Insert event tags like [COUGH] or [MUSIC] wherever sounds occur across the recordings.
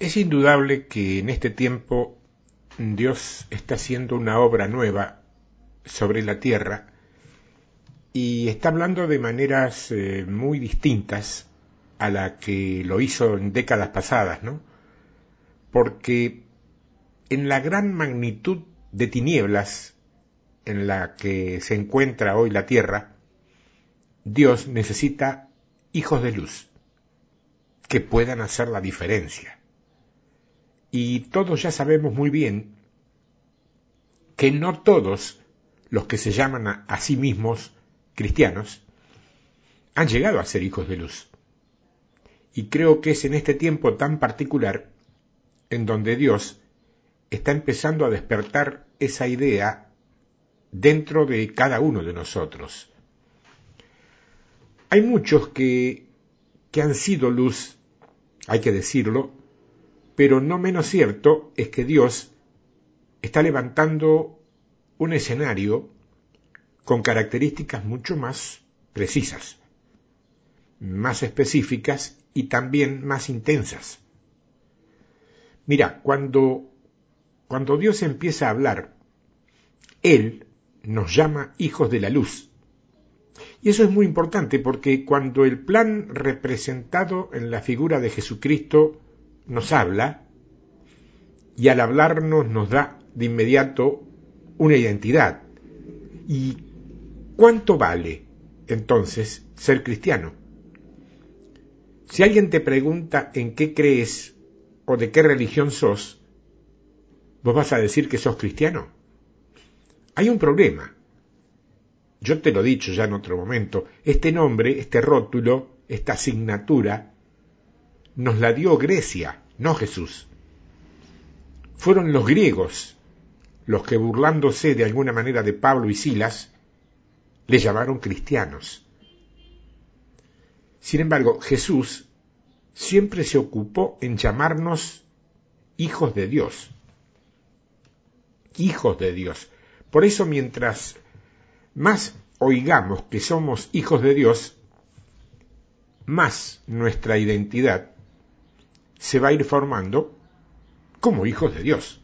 Es indudable que en este tiempo Dios está haciendo una obra nueva sobre la tierra y está hablando de maneras eh, muy distintas a la que lo hizo en décadas pasadas, ¿no? Porque en la gran magnitud de tinieblas en la que se encuentra hoy la tierra, Dios necesita hijos de luz que puedan hacer la diferencia. Y todos ya sabemos muy bien que no todos los que se llaman a, sí mismos cristianos han llegado a ser hijos de luz. Y creo que es en este tiempo tan particular en donde Dios está empezando a despertar esa idea dentro de cada uno de nosotros. Hay muchos que, que han sido luz, hay que decirlo, pero no menos cierto es que Dios está levantando un escenario con características mucho más precisas, más específicas y también más intensas. Mira, cuando, cuando Dios empieza a hablar, Él nos llama hijos de la luz. Y eso es muy importante porque cuando el plan representado en la figura de Jesucristo nos habla, y al hablarnos nos da de inmediato una identidad. ¿Y cuánto vale entonces ser cristiano? Si alguien te pregunta en qué crees o de qué religión sos, vos vas a decir que sos cristiano. Hay un problema. Yo te lo he dicho ya en otro momento. Este nombre, este rótulo, esta asignatura, nos la dio Grecia, no Jesús. Fueron los griegos los que burlándose de alguna manera de Pablo y Silas, le llamaron cristianos. Sin embargo, Jesús siempre se ocupó en llamarnos hijos de Dios. Hijos de Dios. Por eso mientras más oigamos que somos hijos de Dios, más nuestra identidad se va a ir formando como hijos de Dios.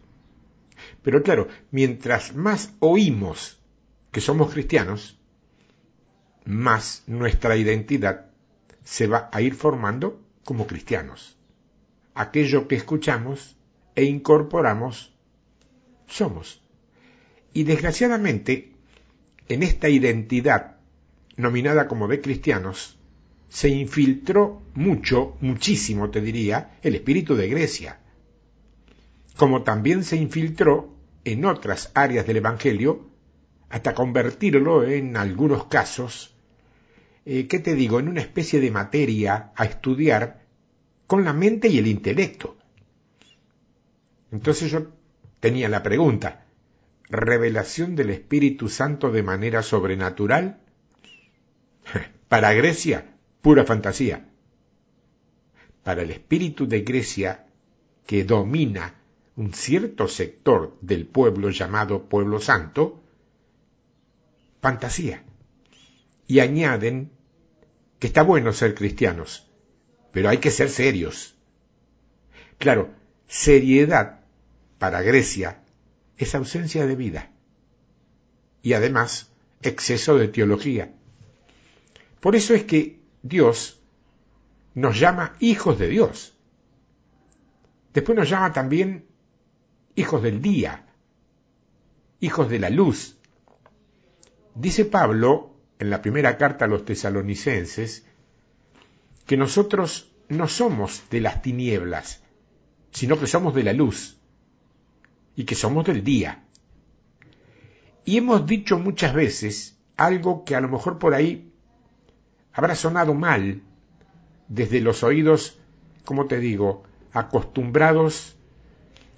Pero claro, mientras más oímos que somos cristianos, más nuestra identidad se va a ir formando como cristianos. Aquello que escuchamos e incorporamos somos. Y desgraciadamente, en esta identidad nominada como de cristianos, se infiltró mucho, muchísimo te diría, el espíritu de Grecia, como también se infiltró en otras áreas del Evangelio, hasta convertirlo en algunos casos, eh, ¿qué te digo?, en una especie de materia a estudiar con la mente y el intelecto. Entonces yo tenía la pregunta, ¿revelación del Espíritu Santo de manera sobrenatural? [LAUGHS] Para Grecia, pura fantasía. Para el Espíritu de Grecia, que domina un cierto sector del pueblo llamado pueblo santo, fantasía. Y añaden que está bueno ser cristianos, pero hay que ser serios. Claro, seriedad para Grecia es ausencia de vida y además exceso de teología. Por eso es que Dios nos llama hijos de Dios. Después nos llama también hijos del día, hijos de la luz. Dice Pablo en la primera carta a los tesalonicenses que nosotros no somos de las tinieblas, sino que somos de la luz y que somos del día. Y hemos dicho muchas veces algo que a lo mejor por ahí habrá sonado mal desde los oídos, como te digo, acostumbrados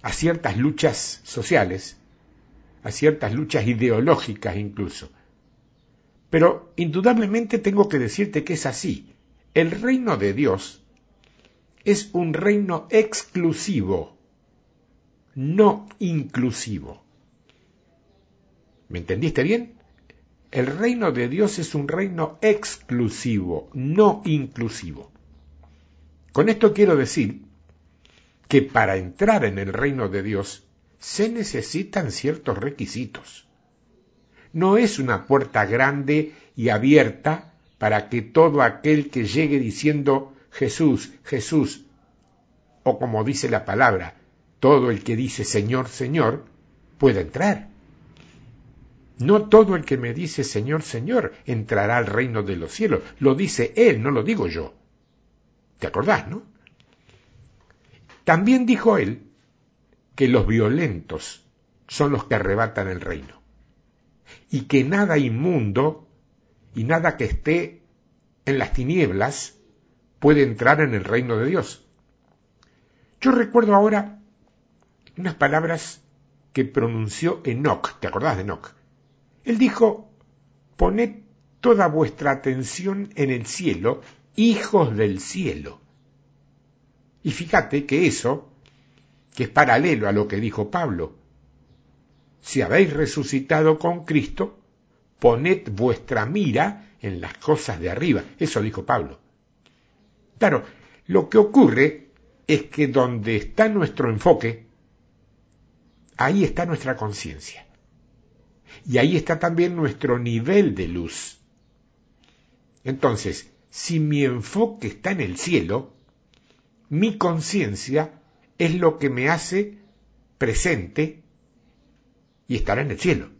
a ciertas luchas sociales, a ciertas luchas ideológicas incluso. Pero indudablemente tengo que decirte que es así. El reino de Dios es un reino exclusivo, no inclusivo. ¿Me entendiste bien? El reino de Dios es un reino exclusivo, no inclusivo. Con esto quiero decir que para entrar en el reino de Dios se necesitan ciertos requisitos. No es una puerta grande y abierta para que todo aquel que llegue diciendo Jesús, Jesús, o como dice la palabra, todo el que dice Señor, Señor, pueda entrar. No todo el que me dice Señor, Señor entrará al reino de los cielos. Lo dice Él, no lo digo yo. ¿Te acordás, no? También dijo Él que los violentos son los que arrebatan el reino. Y que nada inmundo y nada que esté en las tinieblas puede entrar en el reino de Dios. Yo recuerdo ahora unas palabras que pronunció Enoch, ¿te acordás de Enoch? Él dijo, poned toda vuestra atención en el cielo, hijos del cielo. Y fíjate que eso, que es paralelo a lo que dijo Pablo, si habéis resucitado con Cristo, poned vuestra mira en las cosas de arriba. Eso dijo Pablo. Claro, lo que ocurre es que donde está nuestro enfoque, ahí está nuestra conciencia. Y ahí está también nuestro nivel de luz. Entonces, si mi enfoque está en el cielo, mi conciencia es lo que me hace presente y estar en el cielo.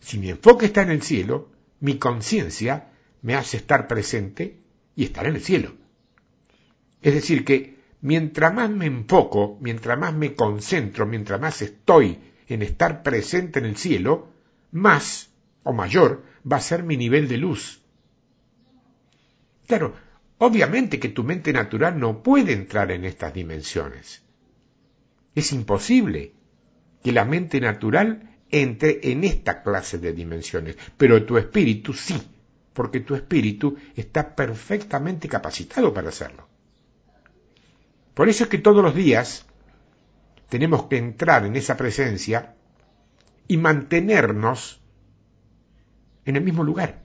Si mi enfoque está en el cielo, mi conciencia me hace estar presente y estar en el cielo. Es decir, que mientras más me enfoco, mientras más me concentro, mientras más estoy en estar presente en el cielo, más o mayor va a ser mi nivel de luz. Claro, obviamente que tu mente natural no puede entrar en estas dimensiones. Es imposible que la mente natural entre en esta clase de dimensiones, pero tu espíritu sí, porque tu espíritu está perfectamente capacitado para hacerlo. Por eso es que todos los días tenemos que entrar en esa presencia y mantenernos en el mismo lugar,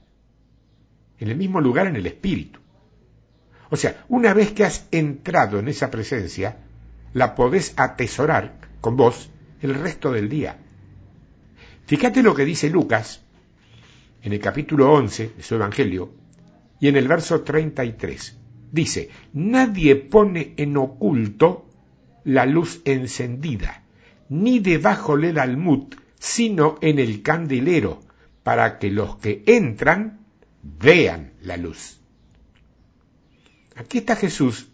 en el mismo lugar en el espíritu. O sea, una vez que has entrado en esa presencia, la podés atesorar con vos el resto del día. Fíjate lo que dice Lucas en el capítulo 11 de su Evangelio y en el verso 33. Dice, nadie pone en oculto la luz encendida, ni debajo del almud, sino en el candelero, para que los que entran vean la luz. Aquí está Jesús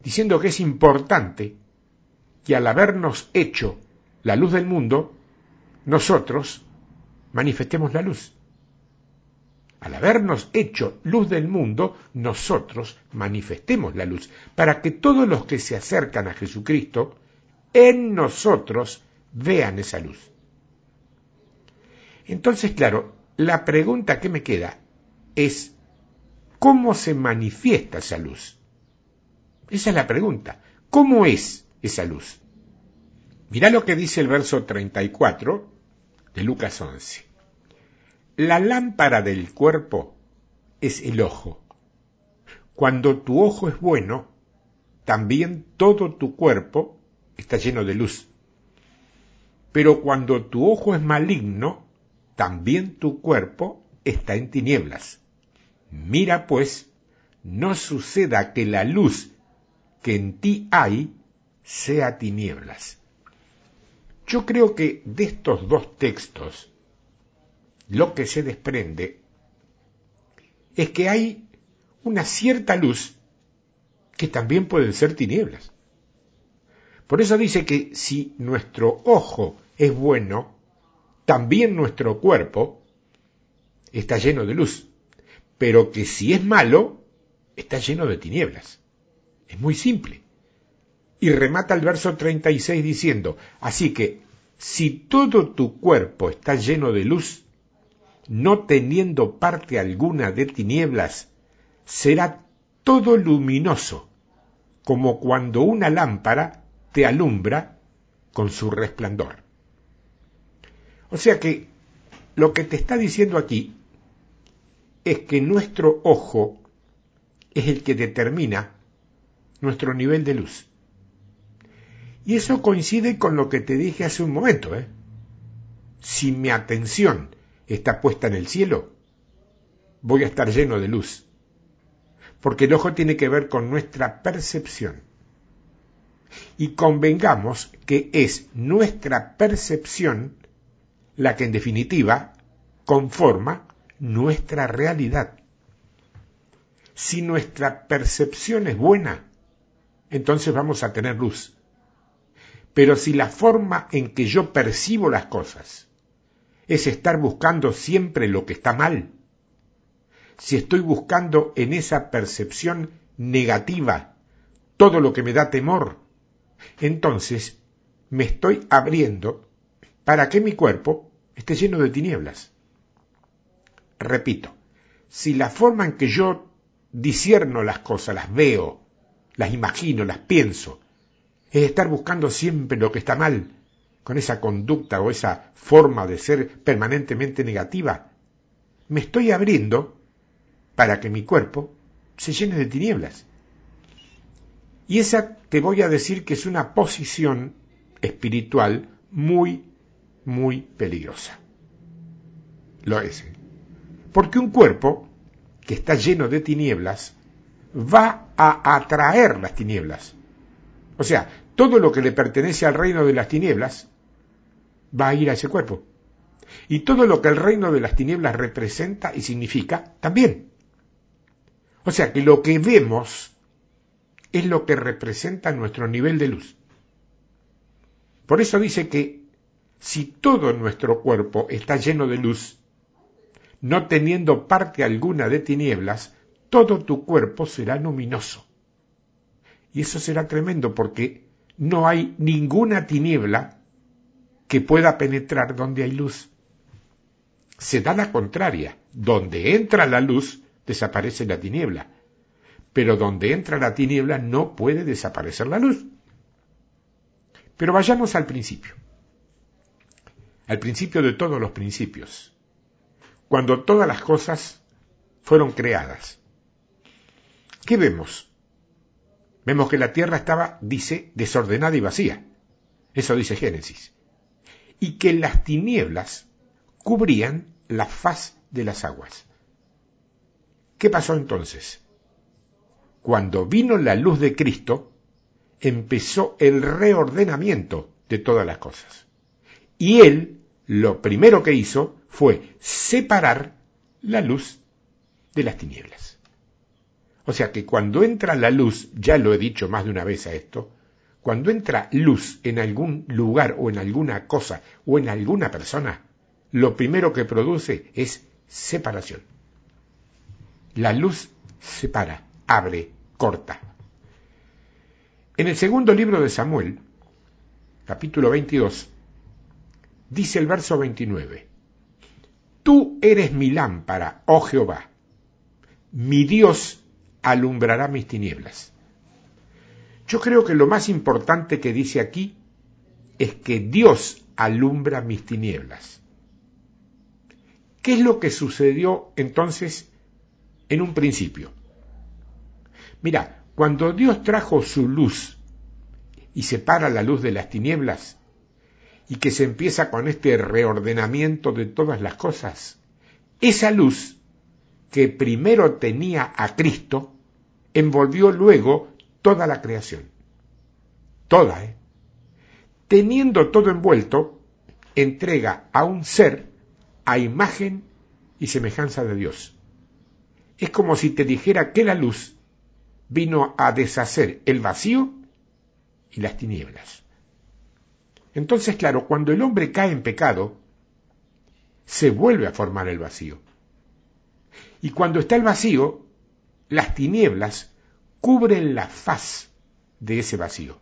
diciendo que es importante que al habernos hecho la luz del mundo, nosotros manifestemos la luz. Al habernos hecho luz del mundo, nosotros manifestemos la luz, para que todos los que se acercan a Jesucristo, en nosotros vean esa luz. Entonces, claro, la pregunta que me queda es, ¿cómo se manifiesta esa luz? Esa es la pregunta. ¿Cómo es esa luz? Mirá lo que dice el verso 34 de Lucas 11. La lámpara del cuerpo es el ojo. Cuando tu ojo es bueno, también todo tu cuerpo está lleno de luz. Pero cuando tu ojo es maligno, también tu cuerpo está en tinieblas. Mira pues, no suceda que la luz que en ti hay sea tinieblas. Yo creo que de estos dos textos lo que se desprende es que hay una cierta luz que también pueden ser tinieblas. Por eso dice que si nuestro ojo es bueno, también nuestro cuerpo está lleno de luz, pero que si es malo, está lleno de tinieblas. Es muy simple. Y remata el verso 36 diciendo, así que si todo tu cuerpo está lleno de luz, no teniendo parte alguna de tinieblas, será todo luminoso, como cuando una lámpara te alumbra con su resplandor. O sea que lo que te está diciendo aquí es que nuestro ojo es el que determina nuestro nivel de luz. Y eso coincide con lo que te dije hace un momento. ¿eh? Si mi atención está puesta en el cielo, voy a estar lleno de luz. Porque el ojo tiene que ver con nuestra percepción. Y convengamos que es nuestra percepción la que en definitiva conforma nuestra realidad. Si nuestra percepción es buena, entonces vamos a tener luz. Pero si la forma en que yo percibo las cosas es estar buscando siempre lo que está mal, si estoy buscando en esa percepción negativa todo lo que me da temor, entonces me estoy abriendo para que mi cuerpo esté lleno de tinieblas. Repito, si la forma en que yo disierno las cosas, las veo, las imagino, las pienso, es estar buscando siempre lo que está mal, con esa conducta o esa forma de ser permanentemente negativa, me estoy abriendo para que mi cuerpo se llene de tinieblas. Y esa te voy a decir que es una posición espiritual muy, muy peligrosa. Lo es. ¿eh? Porque un cuerpo que está lleno de tinieblas va a atraer las tinieblas. O sea, todo lo que le pertenece al reino de las tinieblas va a ir a ese cuerpo. Y todo lo que el reino de las tinieblas representa y significa también. O sea que lo que vemos es lo que representa nuestro nivel de luz. Por eso dice que si todo nuestro cuerpo está lleno de luz, no teniendo parte alguna de tinieblas, todo tu cuerpo será luminoso. Y eso será tremendo porque no hay ninguna tiniebla que pueda penetrar donde hay luz. Se da la contraria. Donde entra la luz, desaparece la tiniebla. Pero donde entra la tiniebla no puede desaparecer la luz. Pero vayamos al principio. Al principio de todos los principios. Cuando todas las cosas fueron creadas. ¿Qué vemos? Vemos que la tierra estaba, dice, desordenada y vacía. Eso dice Génesis. Y que las tinieblas cubrían la faz de las aguas. ¿Qué pasó entonces? Cuando vino la luz de Cristo, empezó el reordenamiento de todas las cosas. Y Él lo primero que hizo fue separar la luz de las tinieblas. O sea que cuando entra la luz, ya lo he dicho más de una vez a esto, cuando entra luz en algún lugar o en alguna cosa o en alguna persona, lo primero que produce es separación. La luz separa, abre, corta. En el segundo libro de Samuel, capítulo 22, dice el verso 29, Tú eres mi lámpara, oh Jehová, mi Dios alumbrará mis tinieblas. Yo creo que lo más importante que dice aquí es que Dios alumbra mis tinieblas. ¿Qué es lo que sucedió entonces en un principio. Mira, cuando Dios trajo su luz y separa la luz de las tinieblas, y que se empieza con este reordenamiento de todas las cosas, esa luz que primero tenía a Cristo, envolvió luego toda la creación. Toda, ¿eh? Teniendo todo envuelto, entrega a un ser a imagen y semejanza de Dios. Es como si te dijera que la luz vino a deshacer el vacío y las tinieblas. Entonces, claro, cuando el hombre cae en pecado, se vuelve a formar el vacío. Y cuando está el vacío, las tinieblas cubren la faz de ese vacío.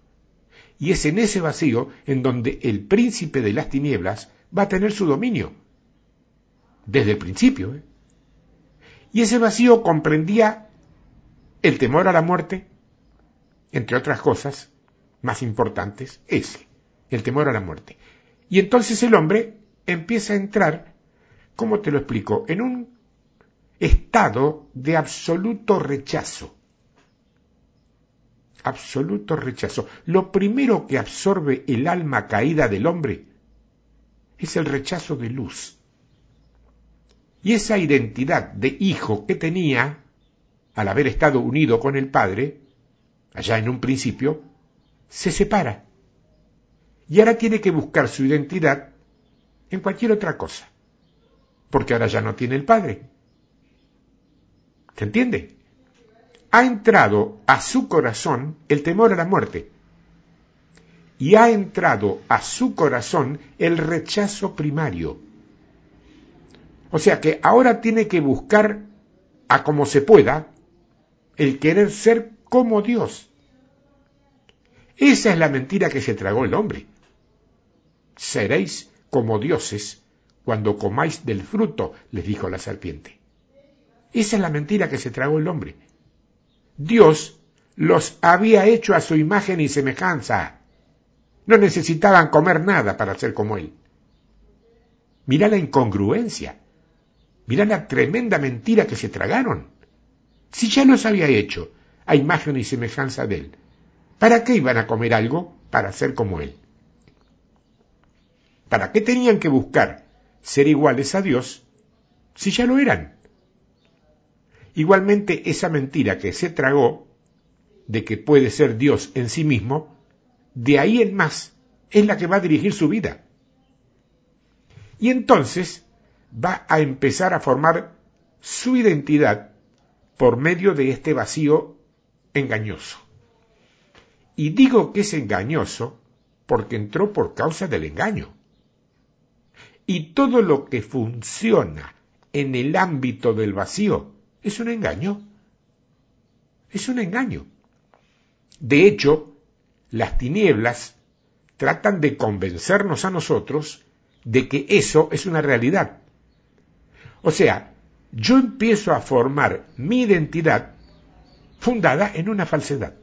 Y es en ese vacío en donde el príncipe de las tinieblas va a tener su dominio. Desde el principio. ¿eh? Y ese vacío comprendía el temor a la muerte, entre otras cosas más importantes, ese, el temor a la muerte. Y entonces el hombre empieza a entrar, ¿cómo te lo explico?, en un estado de absoluto rechazo absoluto rechazo. Lo primero que absorbe el alma caída del hombre es el rechazo de luz. Y esa identidad de hijo que tenía, al haber estado unido con el Padre, allá en un principio, se separa. Y ahora tiene que buscar su identidad en cualquier otra cosa. Porque ahora ya no tiene el Padre. ¿Se entiende? Ha entrado a su corazón el temor a la muerte. Y ha entrado a su corazón el rechazo primario. O sea que ahora tiene que buscar a como se pueda el querer ser como Dios. Esa es la mentira que se tragó el hombre. Seréis como dioses cuando comáis del fruto, les dijo la serpiente. Esa es la mentira que se tragó el hombre. Dios los había hecho a su imagen y semejanza. No necesitaban comer nada para ser como Él. Mira la incongruencia. Mira la tremenda mentira que se tragaron. Si ya los había hecho a imagen y semejanza de Él, ¿para qué iban a comer algo para ser como Él? ¿Para qué tenían que buscar ser iguales a Dios si ya lo eran? Igualmente esa mentira que se tragó de que puede ser Dios en sí mismo, de ahí en más es la que va a dirigir su vida. Y entonces va a empezar a formar su identidad por medio de este vacío engañoso. Y digo que es engañoso porque entró por causa del engaño. Y todo lo que funciona en el ámbito del vacío es un engaño. Es un engaño. De hecho, las tinieblas tratan de convencernos a nosotros de que eso es una realidad. O sea, yo empiezo a formar mi identidad fundada en una falsedad.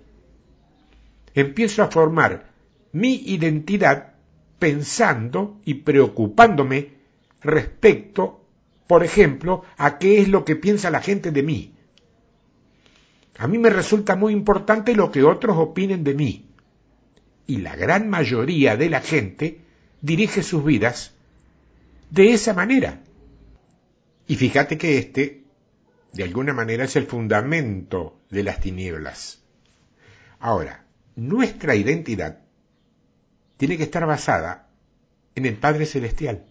Empiezo a formar mi identidad pensando y preocupándome respecto por ejemplo, a qué es lo que piensa la gente de mí. A mí me resulta muy importante lo que otros opinen de mí. Y la gran mayoría de la gente dirige sus vidas de esa manera. Y fíjate que este, de alguna manera, es el fundamento de las tinieblas. Ahora, nuestra identidad tiene que estar basada en el Padre Celestial.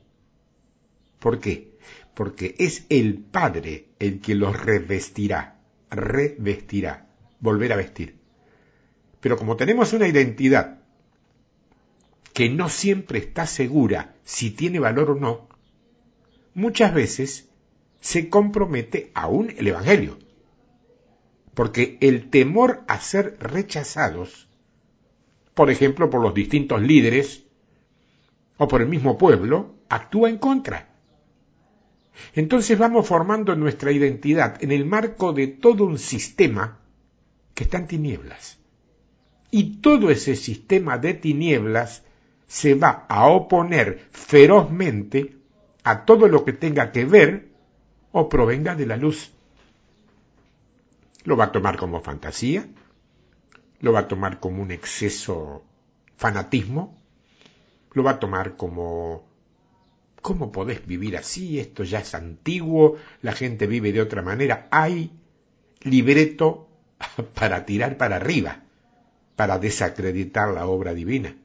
¿Por qué? Porque es el Padre el que los revestirá, revestirá, volver a vestir. Pero como tenemos una identidad que no siempre está segura si tiene valor o no, muchas veces se compromete aún el Evangelio. Porque el temor a ser rechazados, por ejemplo, por los distintos líderes o por el mismo pueblo, actúa en contra. Entonces vamos formando nuestra identidad en el marco de todo un sistema que está en tinieblas. Y todo ese sistema de tinieblas se va a oponer ferozmente a todo lo que tenga que ver o provenga de la luz. Lo va a tomar como fantasía, lo va a tomar como un exceso fanatismo, lo va a tomar como ¿Cómo podés vivir así? Esto ya es antiguo, la gente vive de otra manera. Hay libreto [LAUGHS] para tirar para arriba, para desacreditar la obra divina.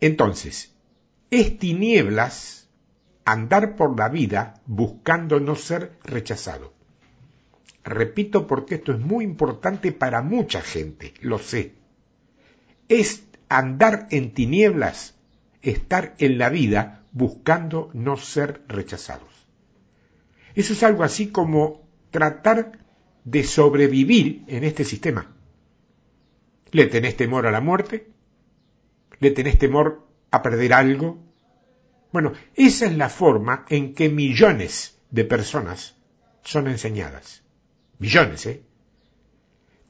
Entonces, es tinieblas andar por la vida buscando no ser rechazado. Repito porque esto es muy importante para mucha gente, lo sé. Es andar en tinieblas, estar en la vida buscando no ser rechazados. Eso es algo así como tratar de sobrevivir en este sistema. ¿Le tenés temor a la muerte? ¿Le tenés temor a perder algo? Bueno, esa es la forma en que millones de personas son enseñadas. Millones, ¿eh?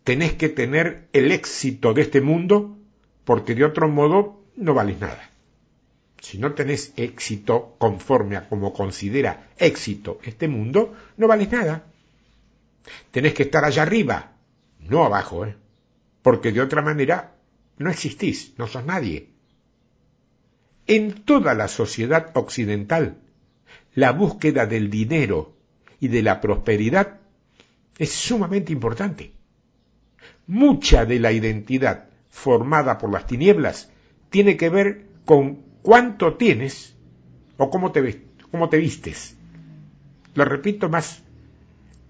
Tenés que tener el éxito de este mundo porque de otro modo no vales nada si no tenés éxito conforme a como considera éxito este mundo, no vales nada. Tenés que estar allá arriba, no abajo, ¿eh? porque de otra manera no existís, no sos nadie. En toda la sociedad occidental, la búsqueda del dinero y de la prosperidad es sumamente importante. Mucha de la identidad formada por las tinieblas tiene que ver con cuánto tienes o cómo te, cómo te vistes. Lo repito más.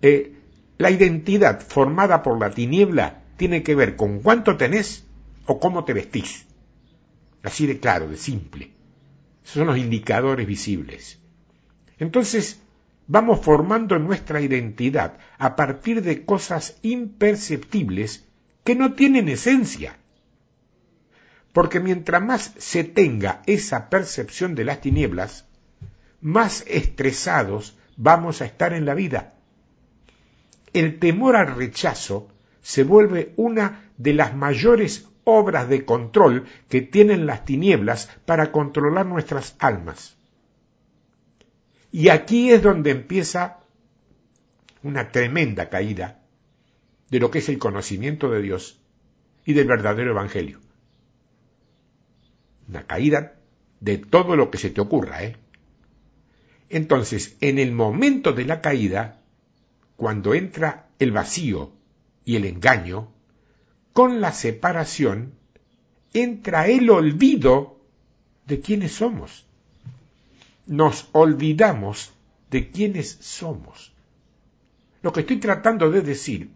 Eh, la identidad formada por la tiniebla tiene que ver con cuánto tenés o cómo te vestís. Así de claro, de simple. Esos son los indicadores visibles. Entonces, vamos formando nuestra identidad a partir de cosas imperceptibles que no tienen esencia. Porque mientras más se tenga esa percepción de las tinieblas, más estresados vamos a estar en la vida. El temor al rechazo se vuelve una de las mayores obras de control que tienen las tinieblas para controlar nuestras almas. Y aquí es donde empieza una tremenda caída de lo que es el conocimiento de Dios y del verdadero Evangelio. Una caída de todo lo que se te ocurra, ¿eh? Entonces, en el momento de la caída, cuando entra el vacío y el engaño, con la separación entra el olvido de quiénes somos. Nos olvidamos de quiénes somos. Lo que estoy tratando de decir,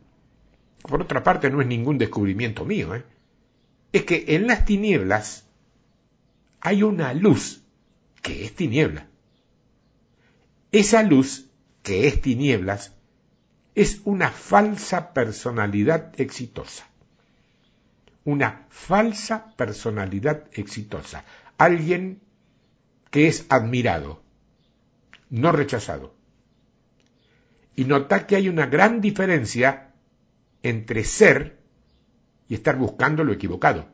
por otra parte no es ningún descubrimiento mío, ¿eh? es que en las tinieblas hay una luz que es tiniebla. Esa luz que es tinieblas es una falsa personalidad exitosa una falsa personalidad exitosa, alguien que es admirado, no rechazado. Y nota que hay una gran diferencia entre ser y estar buscando lo equivocado.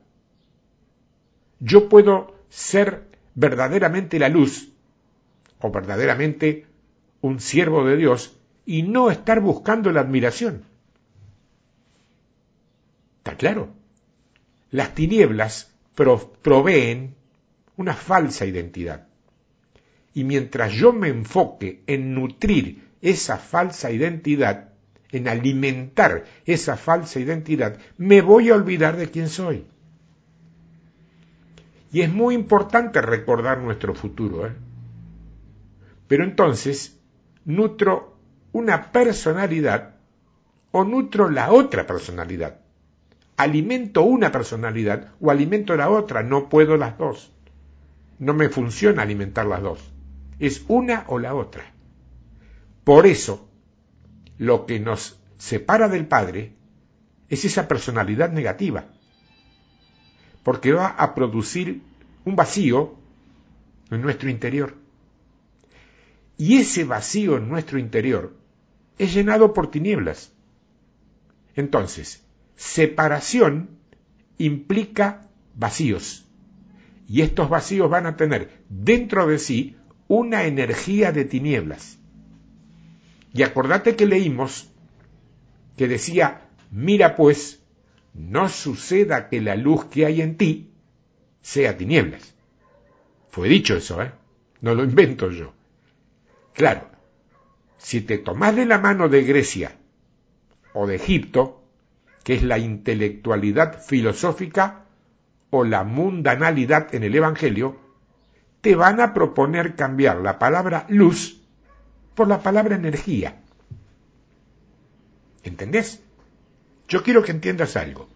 Yo puedo ser verdaderamente la luz o verdaderamente un siervo de Dios y no estar buscando la admiración. ¿Está claro? Las tinieblas proveen una falsa identidad. Y mientras yo me enfoque en nutrir esa falsa identidad, en alimentar esa falsa identidad, me voy a olvidar de quién soy. Y es muy importante recordar nuestro futuro. ¿eh? Pero entonces, nutro una personalidad o nutro la otra personalidad alimento una personalidad o alimento la otra, no puedo las dos. No me funciona alimentar las dos. Es una o la otra. Por eso, lo que nos separa del Padre es esa personalidad negativa, porque va a producir un vacío en nuestro interior. Y ese vacío en nuestro interior es llenado por tinieblas. Entonces, separación implica vacíos. Y estos vacíos van a tener dentro de sí una energía de tinieblas. Y acordate que leímos que decía, mira pues, no suceda que la luz que hay en ti sea tinieblas. Fue dicho eso, ¿eh? No lo invento yo. Claro, si te tomas de la mano de Grecia o de Egipto, que es la intelectualidad filosófica o la mundanalidad en el Evangelio, te van a proponer cambiar la palabra luz por la palabra energía. ¿Entendés? Yo quiero que entiendas algo.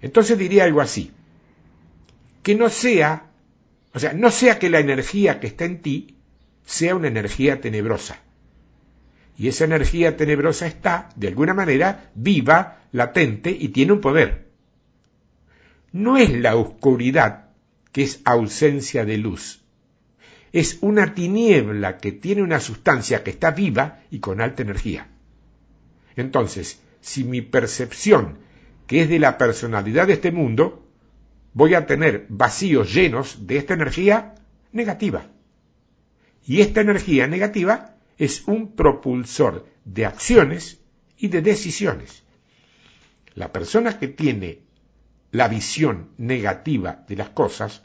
Entonces diría algo así, que no sea, o sea, no sea que la energía que está en ti sea una energía tenebrosa, y esa energía tenebrosa está, de alguna manera, viva, latente y tiene un poder. No es la oscuridad que es ausencia de luz. Es una tiniebla que tiene una sustancia que está viva y con alta energía. Entonces, si mi percepción, que es de la personalidad de este mundo, voy a tener vacíos llenos de esta energía negativa. Y esta energía negativa es un propulsor de acciones y de decisiones. La persona que tiene la visión negativa de las cosas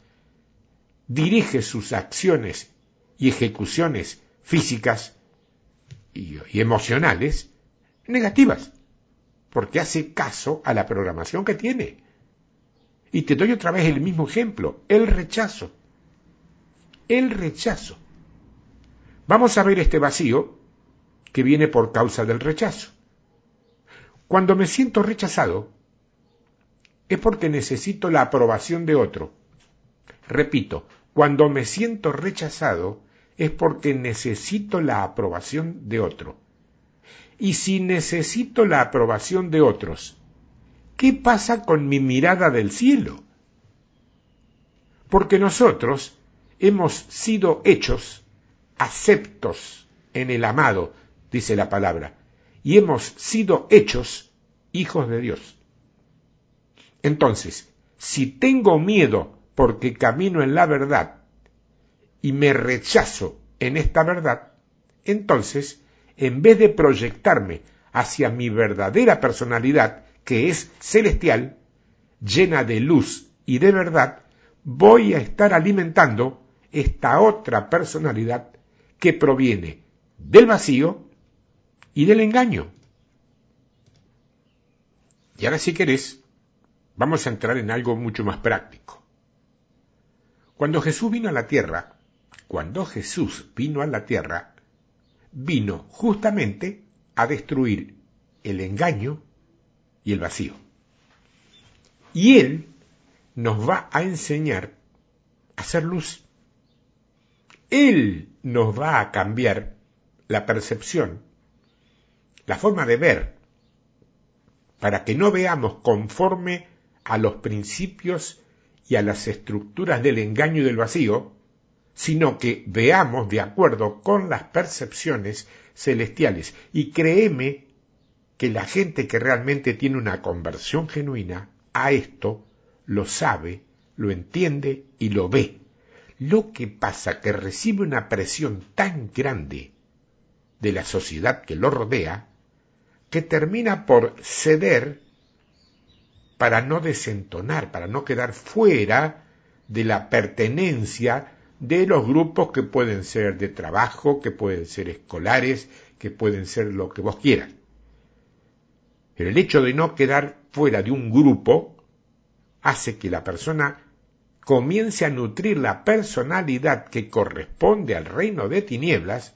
dirige sus acciones y ejecuciones físicas y, emocionales negativas, porque hace caso a la programación que tiene. Y te doy otra vez el mismo ejemplo, el rechazo. El rechazo. Vamos a ver este vacío que viene por causa del rechazo. Cuando me siento rechazado, es porque necesito la aprobación de otro. Repito, cuando me siento rechazado es porque necesito la aprobación de otro. Y si necesito la aprobación de otros, ¿qué pasa con mi mirada del cielo? Porque nosotros hemos sido hechos aceptos en el amado, dice la palabra, y hemos sido hechos hijos de Dios. Entonces, si tengo miedo porque camino en la verdad y me rechazo en esta verdad, entonces, en vez de proyectarme hacia mi verdadera personalidad, que es celestial, llena de luz y de verdad, voy a estar alimentando esta otra personalidad que proviene del vacío y del engaño. Y ahora si querés, vamos a entrar en algo mucho más práctico. Cuando Jesús vino a la tierra, cuando Jesús vino a la tierra, vino justamente a destruir el engaño y el vacío. Y Él nos va a enseñar a hacer luz. Él nos va a cambiar la percepción, la forma de ver, para que no veamos conforme a los principios y a las estructuras del engaño y del vacío, sino que veamos de acuerdo con las percepciones celestiales. Y créeme que la gente que realmente tiene una conversión genuina a esto lo sabe, lo entiende y lo ve. Lo que pasa que recibe una presión tan grande de la sociedad que lo rodea que termina por ceder para no desentonar, para no quedar fuera de la pertenencia de los grupos que pueden ser de trabajo, que pueden ser escolares, que pueden ser lo que vos quieras. Pero el hecho de no quedar fuera de un grupo hace que la persona comience a nutrir la personalidad que corresponde al reino de tinieblas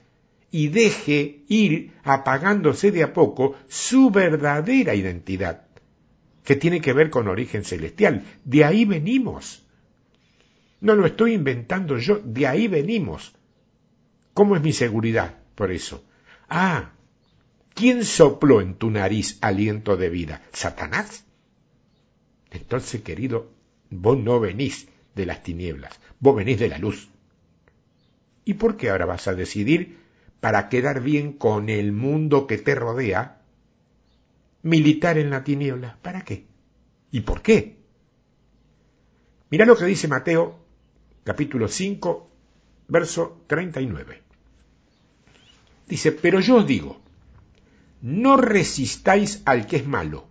y deje ir apagándose de a poco su verdadera identidad, que tiene que ver con origen celestial. De ahí venimos. No lo estoy inventando yo, de ahí venimos. ¿Cómo es mi seguridad por eso? Ah, ¿quién sopló en tu nariz aliento de vida? ¿Satanás? Entonces, querido, vos no venís de las tinieblas, vos venís de la luz. ¿Y por qué ahora vas a decidir, para quedar bien con el mundo que te rodea, militar en la tiniebla? ¿Para qué? ¿Y por qué? Mira lo que dice Mateo capítulo 5, verso 39. Dice, pero yo os digo, no resistáis al que es malo.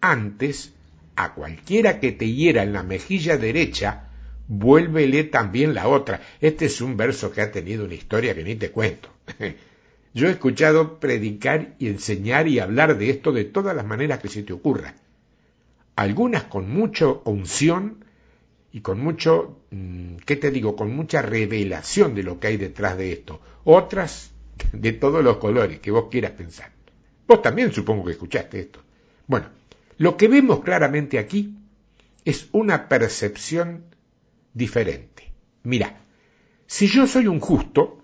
Antes, a cualquiera que te hiera en la mejilla derecha, vuélvele también la otra. Este es un verso que ha tenido una historia que ni te cuento. [LAUGHS] Yo he escuchado predicar y enseñar y hablar de esto de todas las maneras que se te ocurra. Algunas con mucha unción y con mucho, mm, ¿qué te digo? Con mucha revelación de lo que hay detrás de esto. Otras de todos los colores que vos quieras pensar. Vos también supongo que escuchaste esto. Bueno, lo que vemos claramente aquí es una percepción diferente. Mira, si yo soy un justo,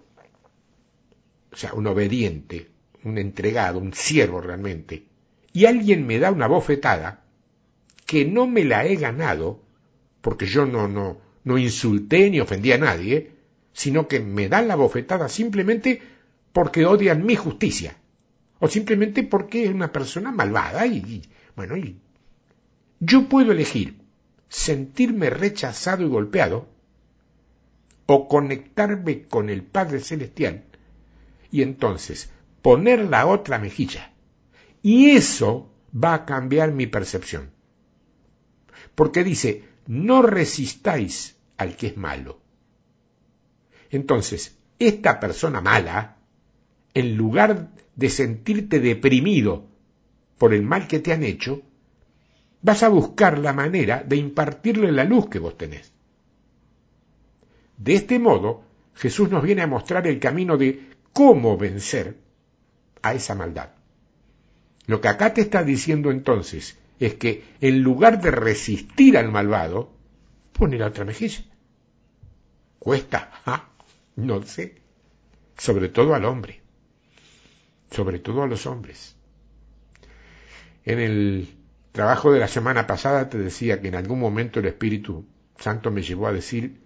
o sea, un obediente, un entregado, un siervo realmente, y alguien me da una bofetada que no me la he ganado, porque yo no, no, no insulté ni ofendí a nadie, sino que me dan la bofetada simplemente porque odian mi justicia, o simplemente porque es una persona malvada y, bueno, y yo puedo elegir sentirme rechazado y golpeado, o conectarme con el Padre Celestial, y entonces poner la otra mejilla. Y eso va a cambiar mi percepción. Porque dice, no resistáis al que es malo. Entonces, esta persona mala, en lugar de sentirte deprimido por el mal que te han hecho, vas a buscar la manera de impartirle la luz que vos tenés. De este modo, Jesús nos viene a mostrar el camino de cómo vencer a esa maldad. Lo que acá te está diciendo entonces es que en lugar de resistir al malvado, pone la otra mejilla. Cuesta, no sé, sobre todo al hombre, sobre todo a los hombres. En el trabajo de la semana pasada te decía que en algún momento el Espíritu Santo me llevó a decir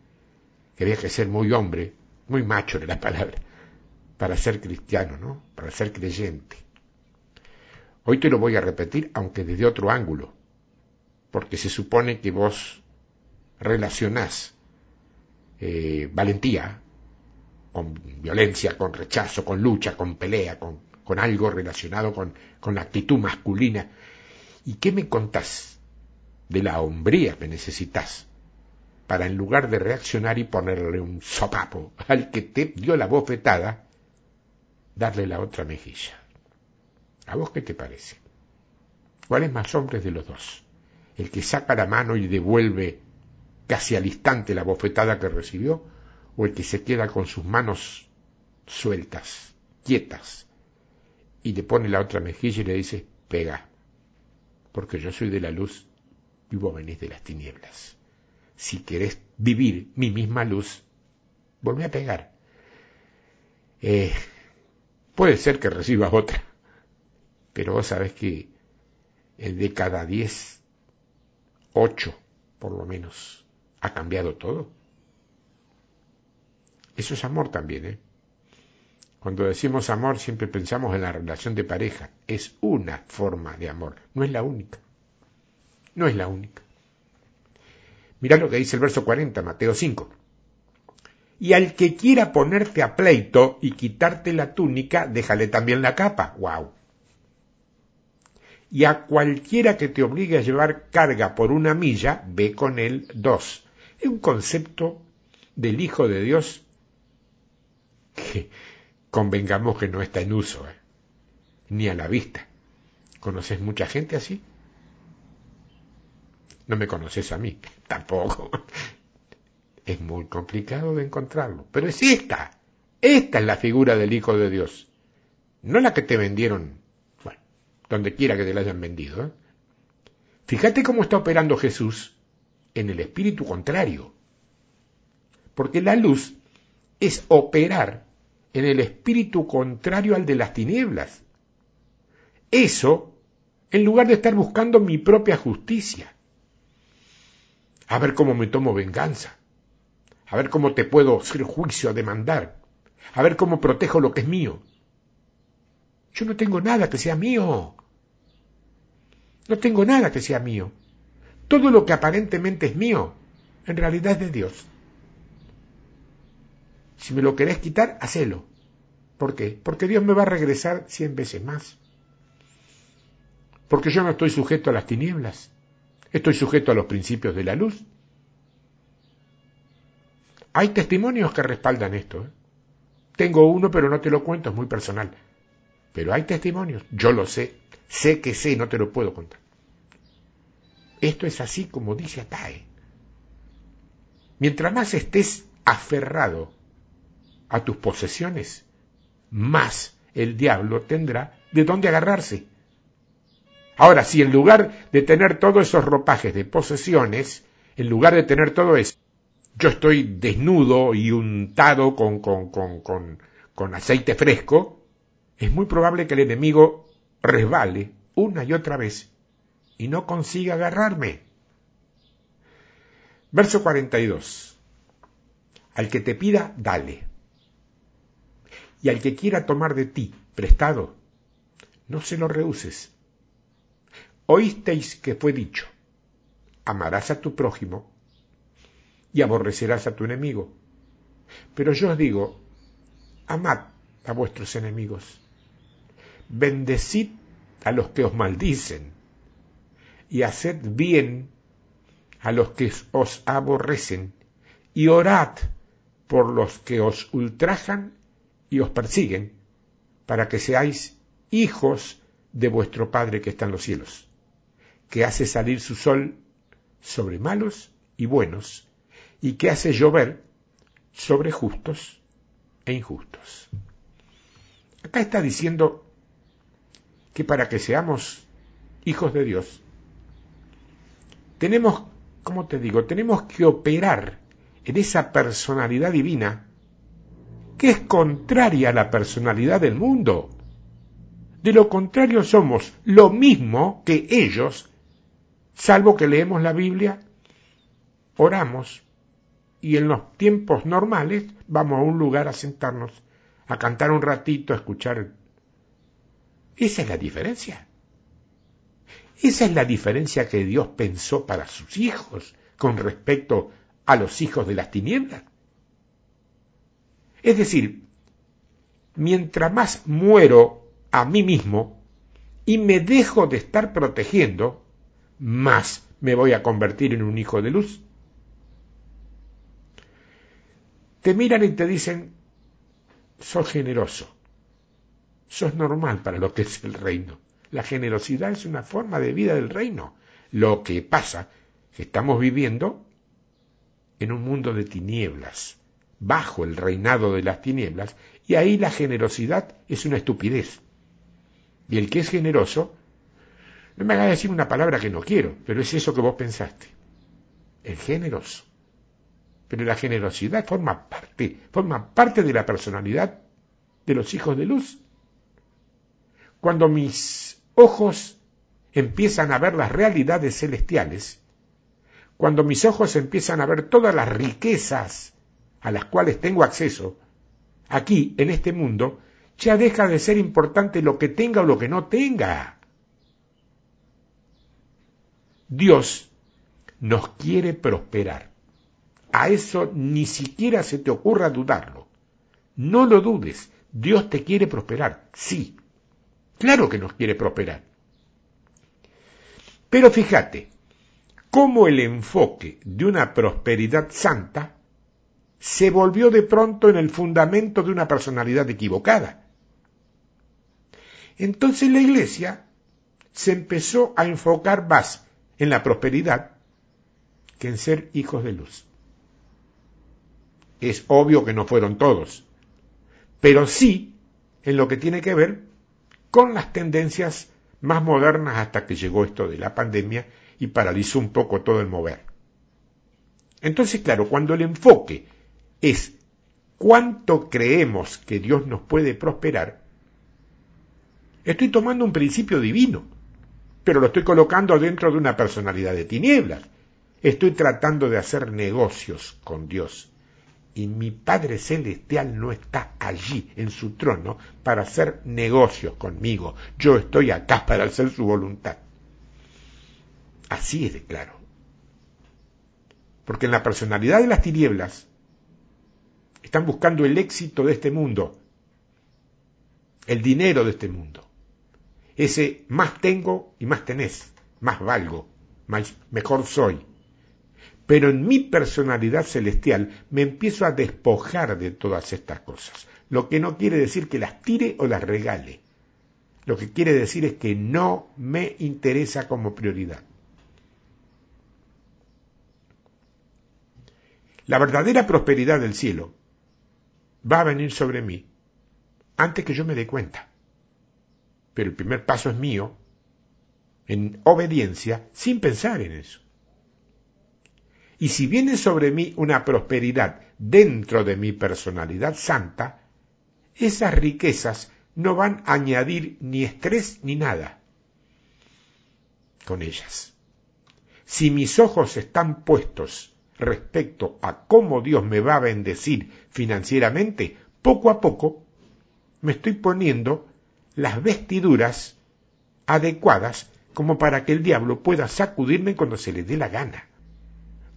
que había que ser muy hombre, muy macho era la palabra, para ser cristiano, ¿no? Para ser creyente. Hoy te lo voy a repetir, aunque desde otro ángulo, porque se supone que vos relacionás eh, valentía con violencia, con rechazo, con lucha, con pelea, con, algo relacionado con, con la actitud masculina. ¿Y qué me contás de la hombría que necesitas para en lugar de reaccionar y ponerle un sopapo al que te dio la bofetada, darle la otra mejilla? ¿A vos qué te parece? ¿Cuál es más hombre de los dos? ¿El que saca la mano y devuelve casi al instante la bofetada que recibió? ¿O el que se queda con sus manos sueltas, quietas, y le pone la otra mejilla y le dice, pega, porque yo soy de la luz y vos venís de las tinieblas. Si querés vivir mi misma luz, volvé a pegar. Eh, puede ser que recibas otra, pero vos sabés que de cada diez, ocho por lo menos, ha cambiado todo. Eso es amor también, ¿eh? Cuando decimos amor siempre pensamos en la relación de pareja. Es una forma de amor, no es la única. No es la única. Mirá lo que dice el verso 40, Mateo 5. Y al que quiera ponerte a pleito y quitarte la túnica, déjale también la capa. ¡Wow! Y a cualquiera que te obligue a llevar carga por una milla, ve con él dos. Es un concepto del Hijo de Dios que convengamos que no está en uso, ¿eh? ni a la vista. ¿Conoces mucha gente así? No me conoces a mí, [LAUGHS] tampoco. Es muy complicado de encontrarlo, pero es esta. Esta es la figura del Hijo de Dios. No la que te vendieron donde quiera que te la hayan vendido. ¿eh? Fíjate cómo está operando Jesús en el espíritu contrario. Porque la luz es operar en el espíritu contrario al de las tinieblas. Eso, en lugar de estar buscando mi propia justicia. A ver cómo me tomo venganza. A ver cómo te puedo hacer juicio a demandar. A ver cómo protejo lo que es mío. Yo no tengo nada que sea mío. No tengo nada que sea mío. Todo lo que aparentemente es mío, en realidad es de Dios. Si me lo querés quitar, hacelo. ¿Por qué? Porque Dios me va a regresar cien veces más. Porque yo no estoy sujeto a las tinieblas. Estoy sujeto a los principios de la luz. Hay testimonios que respaldan esto. ¿eh? Tengo uno, pero no te lo cuento, es muy personal. Pero hay testimonios, yo lo sé, sé que sé, no te lo puedo contar. Esto es así como dice Atae. Mientras más estés aferrado a tus posesiones, más el diablo tendrá de dónde agarrarse. Ahora, si en lugar de tener todos esos ropajes de posesiones, en lugar de tener todo eso, yo estoy desnudo y untado con, con, con, con aceite fresco, es muy probable que el enemigo resbale una y otra vez y no consiga agarrarme. Verso 42. Al que te pida, dale. Y al que quiera tomar de ti prestado, no se lo rehuses. Oísteis que fue dicho, amarás a tu prójimo y aborrecerás a tu enemigo. Pero yo os digo, amad a vuestros enemigos bendecid a los que os maldicen, y haced bien a los que os aborrecen, y orad por los que os ultrajan y os persiguen, para que seáis hijos de vuestro Padre que está en los cielos, que hace salir su sol sobre malos y buenos, y que hace llover sobre justos e injustos. Acá está diciendo que para que seamos hijos de Dios, tenemos, como te digo, tenemos que operar en esa personalidad divina que es contraria a la personalidad del mundo. De lo contrario somos lo mismo que ellos, salvo que leemos la Biblia, oramos y en los tiempos normales vamos a un lugar a sentarnos, a cantar un ratito, a escuchar. Esa es la diferencia. Esa es la diferencia que Dios pensó para sus hijos con respecto a los hijos de las tinieblas. Es decir, mientras más muero a mí mismo y me dejo de estar protegiendo, más me voy a convertir en un hijo de luz. Te miran y te dicen, sos generoso, sos normal para lo que es el reino. La generosidad es una forma de vida del reino. Lo que pasa es que estamos viviendo en un mundo de tinieblas, bajo el reinado de las tinieblas, y ahí la generosidad es una estupidez. Y el que es generoso, no me haga decir una palabra que no quiero, pero es eso que vos pensaste. El generoso. Pero la generosidad forma parte, forma parte de la personalidad de los hijos de luz. Cuando mis ojos empiezan a ver las realidades celestiales, cuando mis ojos empiezan a ver todas las riquezas a las cuales tengo acceso, aquí, en este mundo, ya deja de ser importante lo que tenga o lo que no tenga. Dios nos quiere prosperar. A eso ni siquiera se te ocurra dudarlo. No lo dudes. Dios te quiere prosperar. Sí. Claro que nos quiere prosperar. Pero fíjate, cómo el enfoque de una prosperidad santa se volvió de pronto en el fundamento de una personalidad equivocada. Entonces la iglesia se empezó a enfocar más en la prosperidad que en ser hijos de luz. Es obvio que no fueron todos, pero sí en lo que tiene que ver con las tendencias más modernas hasta que llegó esto de la pandemia y paralizó un poco todo el mover. Entonces, claro, cuando el enfoque es cuánto creemos que Dios nos puede prosperar, estoy tomando un principio divino, pero lo estoy colocando dentro de una personalidad de tinieblas. Estoy tratando de hacer negocios con Dios. Y mi Padre Celestial no está allí en su trono para hacer negocios conmigo. Yo estoy acá para hacer su voluntad. Así es de claro. Porque en la personalidad de las tinieblas están buscando el éxito de este mundo, el dinero de este mundo. Ese más tengo y más tenés, más valgo, más, mejor soy. Pero en mi personalidad celestial me empiezo a despojar de todas estas cosas, lo que no quiere decir que las tire o las regale. Lo que quiere decir es que no me interesa como prioridad. La verdadera prosperidad del cielo va a venir sobre mí antes que yo me dé cuenta. Pero el primer paso es mío, en obediencia, sin pensar en eso. Y si viene sobre mí una prosperidad dentro de mi personalidad santa, esas riquezas no van a añadir ni estrés ni nada con ellas. Si mis ojos están puestos respecto a cómo Dios me va a bendecir financieramente, poco a poco me estoy poniendo las vestiduras adecuadas como para que el diablo pueda sacudirme cuando se le dé la gana.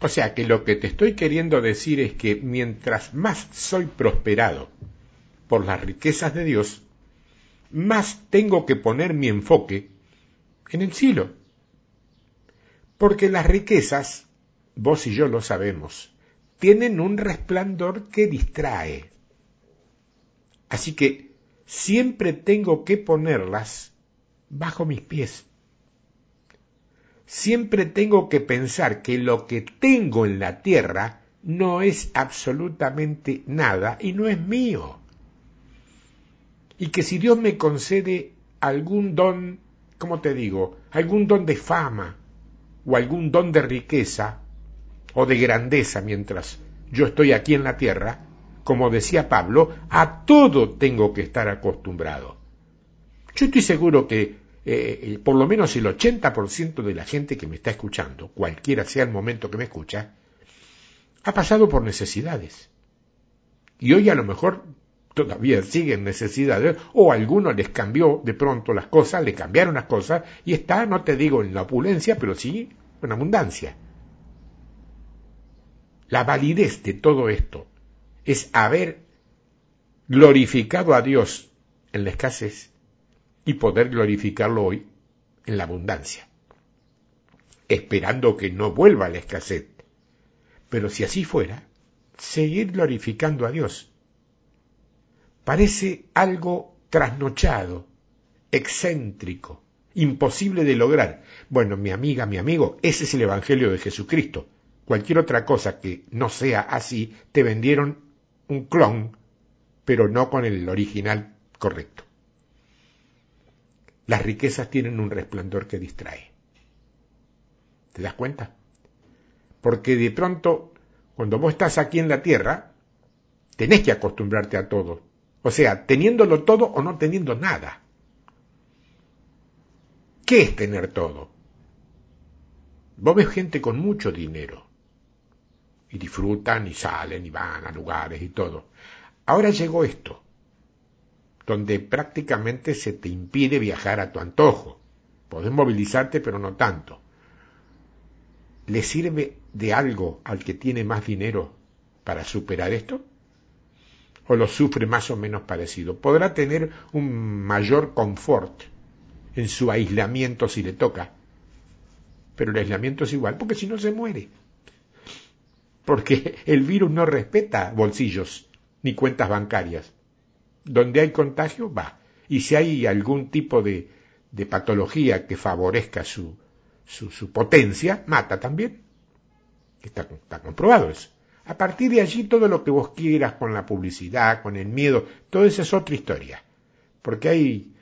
O sea que lo que te estoy queriendo decir es que mientras más soy prosperado por las riquezas de Dios, más tengo que poner mi enfoque en el cielo. Porque las riquezas, vos y yo lo sabemos, tienen un resplandor que distrae. Así que siempre tengo que ponerlas bajo mis pies. Siempre tengo que pensar que lo que tengo en la tierra no es absolutamente nada y no es mío. Y que si Dios me concede algún don, ¿cómo te digo? Algún don de fama o algún don de riqueza o de grandeza mientras yo estoy aquí en la tierra, como decía Pablo, a todo tengo que estar acostumbrado. Yo estoy seguro que eh, por lo menos el 80% de la gente que me está escuchando, cualquiera sea el momento que me escucha, ha pasado por necesidades. Y hoy a lo mejor todavía siguen necesidades, o a algunos les cambió de pronto las cosas, le cambiaron las cosas, y está, no te digo en la opulencia, pero sí en abundancia. La validez de todo esto es haber glorificado a Dios en la escasez y poder glorificarlo hoy en la abundancia, esperando que no vuelva la escasez. Pero si así fuera, seguir glorificando a Dios parece algo trasnochado, excéntrico, imposible de lograr. Bueno, mi amiga, mi amigo, ese es el Evangelio de Jesucristo. Cualquier otra cosa que no sea así, te vendieron un clon, pero no con el original correcto. Las riquezas tienen un resplandor que distrae. ¿Te das cuenta? Porque de pronto, cuando vos estás aquí en la tierra, tenés que acostumbrarte a todo. O sea, teniéndolo todo o no teniendo nada. ¿Qué es tener todo? Vos ves gente con mucho dinero y disfrutan y salen y van a lugares y todo. Ahora llegó esto, donde prácticamente se te impide viajar a tu antojo. Podés movilizarte, pero no tanto. ¿Le sirve de algo al que tiene más dinero para superar esto? ¿O lo sufre más o menos parecido? Podrá tener un mayor confort en su aislamiento si le toca, pero el aislamiento es igual, porque si no se muere porque el virus no respeta bolsillos ni cuentas bancarias. Donde hay contagio, va. Y si hay algún tipo de, patología que favorezca su, su, su, potencia, mata también. Está, está comprobado eso. A partir de allí, todo lo que vos quieras con la publicidad, con el miedo, todo eso es otra historia. Porque hay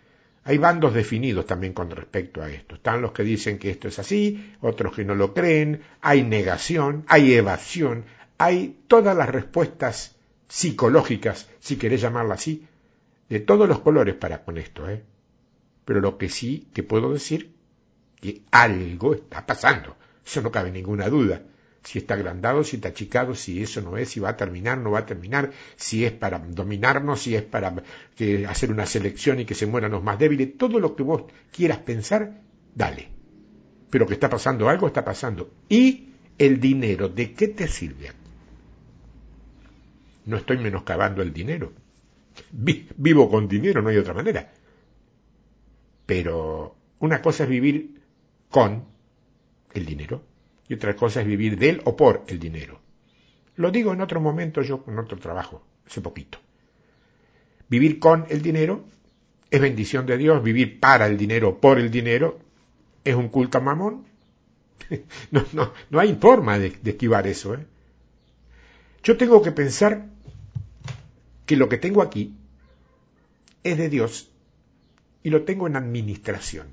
hay bandos definidos también con respecto a esto. Están los que dicen que esto es así, otros que no lo creen, hay negación, hay evasión, hay todas las respuestas psicológicas, si querés llamarla así, de todos los colores para con esto. ¿eh? Pero lo que sí que puedo decir, que algo está pasando, eso no cabe ninguna duda si está agrandado, si está achicado, si eso no es, si va a terminar, no va a terminar, si es para dominarnos, si es para que hacer una selección y que se mueran los más débiles, todo lo que vos quieras pensar, dale. Pero que está pasando algo, está pasando. Y el dinero, ¿de qué te sirve? No estoy menoscabando el dinero. Vivo con dinero, no hay otra manera. Pero una cosa es vivir con el dinero y otra cosa es vivir de él o por el dinero. Lo digo en otro momento yo con otro trabajo, hace poquito. Vivir con el dinero es bendición de Dios, vivir para el dinero, por el dinero, es un culto a mamón. [LAUGHS] No, no, no hay forma de, de esquivar eso. ¿eh? Yo tengo que pensar que lo que tengo aquí es de Dios y lo tengo en administración.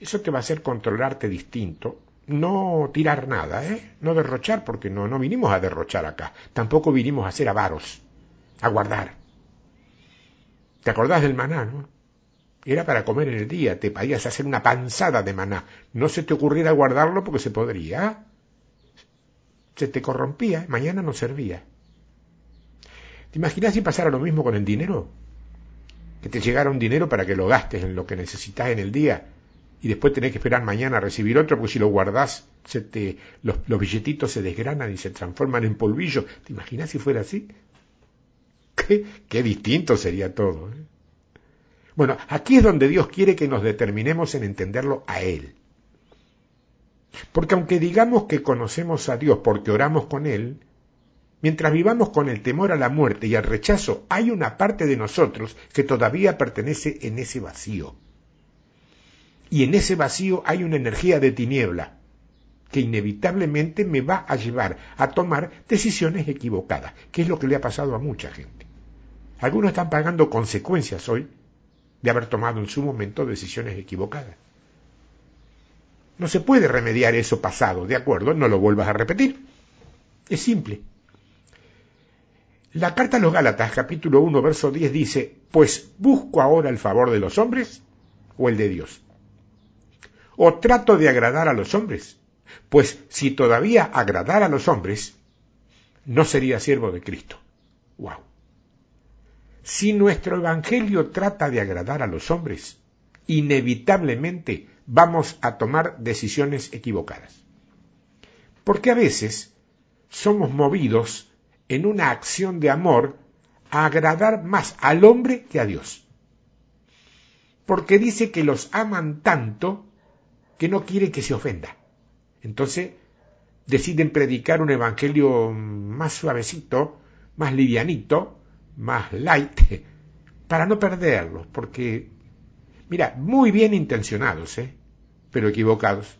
Eso te va a hacer controlarte distinto no tirar nada, ¿eh? no derrochar, porque no, no vinimos a derrochar acá, tampoco vinimos a ser avaros, a guardar. ¿Te acordás del maná, no? Era para comer en el día, te podías hacer una panzada de maná, no se te ocurriera guardarlo porque se podría, se te corrompía, mañana no servía. ¿Te imaginas si pasara lo mismo con el dinero? Que te llegara un dinero para que lo gastes en lo que necesitas en el día y después tenés que esperar mañana a recibir otro, porque si lo guardás, se te, los, billetitos se desgranan y se transforman en polvillo. ¿Te imaginas si fuera así? [LAUGHS] Qué, qué distinto sería todo. ¿eh? Bueno, aquí es donde Dios quiere que nos determinemos en entenderlo a Él. Porque aunque digamos que conocemos a Dios porque oramos con Él, mientras vivamos con el temor a la muerte y al rechazo, hay una parte de nosotros que todavía pertenece en ese vacío. Y en ese vacío hay una energía de tiniebla que inevitablemente me va a llevar a tomar decisiones equivocadas, que es lo que le ha pasado a mucha gente. Algunos están pagando consecuencias hoy de haber tomado en su momento decisiones equivocadas. No se puede remediar eso pasado, ¿de acuerdo? No lo vuelvas a repetir. Es simple. La carta a los Gálatas, capítulo 1, verso 10 dice, pues busco ahora el favor de los hombres o el de Dios. O trato de agradar a los hombres, pues si todavía agradara a los hombres, no sería siervo de Cristo. Wow. Si nuestro evangelio trata de agradar a los hombres, inevitablemente vamos a tomar decisiones equivocadas. Porque a veces somos movidos en una acción de amor a agradar más al hombre que a Dios. Porque dice que los aman tanto que no quiere que se ofenda. Entonces deciden predicar un evangelio más suavecito, más livianito, más light, [LAUGHS] para no perderlos, porque Mira, muy bien intencionados, ¿eh? pero equivocados.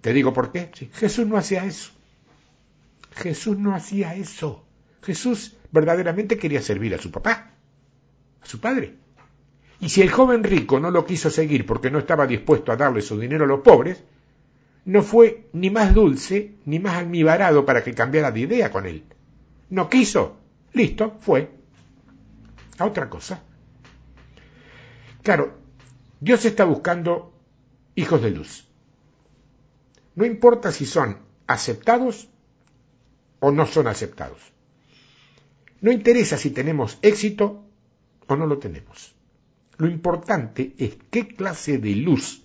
Te digo por qué. Jesús no hacía eso. Jesús no hacía eso. Jesús verdaderamente quería servir a su papá, a su padre. Y si el joven rico no lo quiso seguir porque no estaba dispuesto a darle su dinero a los pobres, no fue ni más dulce ni más almibarado para que cambiara de idea con él. No quiso. Listo, fue. A otra cosa. Claro, Dios está buscando hijos de luz. No importa si son aceptados o no son aceptados. No interesa si tenemos éxito o no lo tenemos. Lo importante es qué clase de luz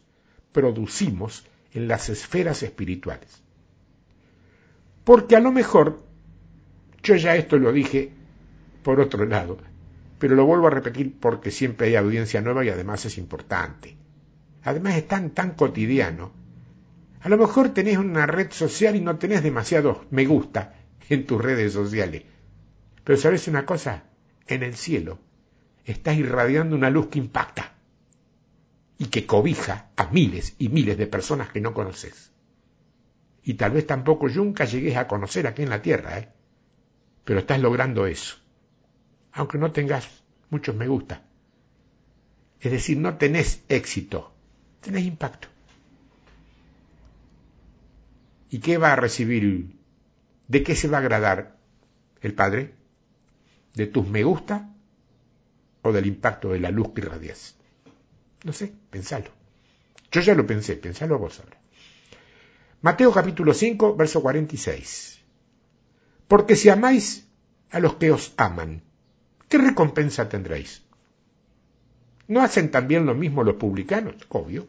producimos en las esferas espirituales. Porque a lo mejor, yo ya esto lo dije por otro lado, pero lo vuelvo a repetir porque siempre hay audiencia nueva y además es importante. Además es tan, tan cotidiano. A lo mejor tenés una red social y no tenés demasiados me gusta [LAUGHS] en tus redes sociales. Pero sabes una cosa, en el cielo estás irradiando una luz que impacta y que cobija a miles y miles de personas que no conoces. Y tal vez tampoco nunca llegues a conocer aquí en la tierra, ¿eh? pero estás logrando eso aunque no tengas muchos me gusta. Es decir, no tenés éxito, tenés impacto. ¿Y qué va a recibir? ¿De qué se va a agradar el Padre? ¿De tus me gusta o del impacto de la luz que irradias? No sé, pensalo. Yo ya lo pensé, pensalo vos ahora. Mateo capítulo 5, verso 46. Porque si amáis a los que os aman, ¿qué recompensa tendréis? ¿No hacen también lo mismo los publicanos? Obvio.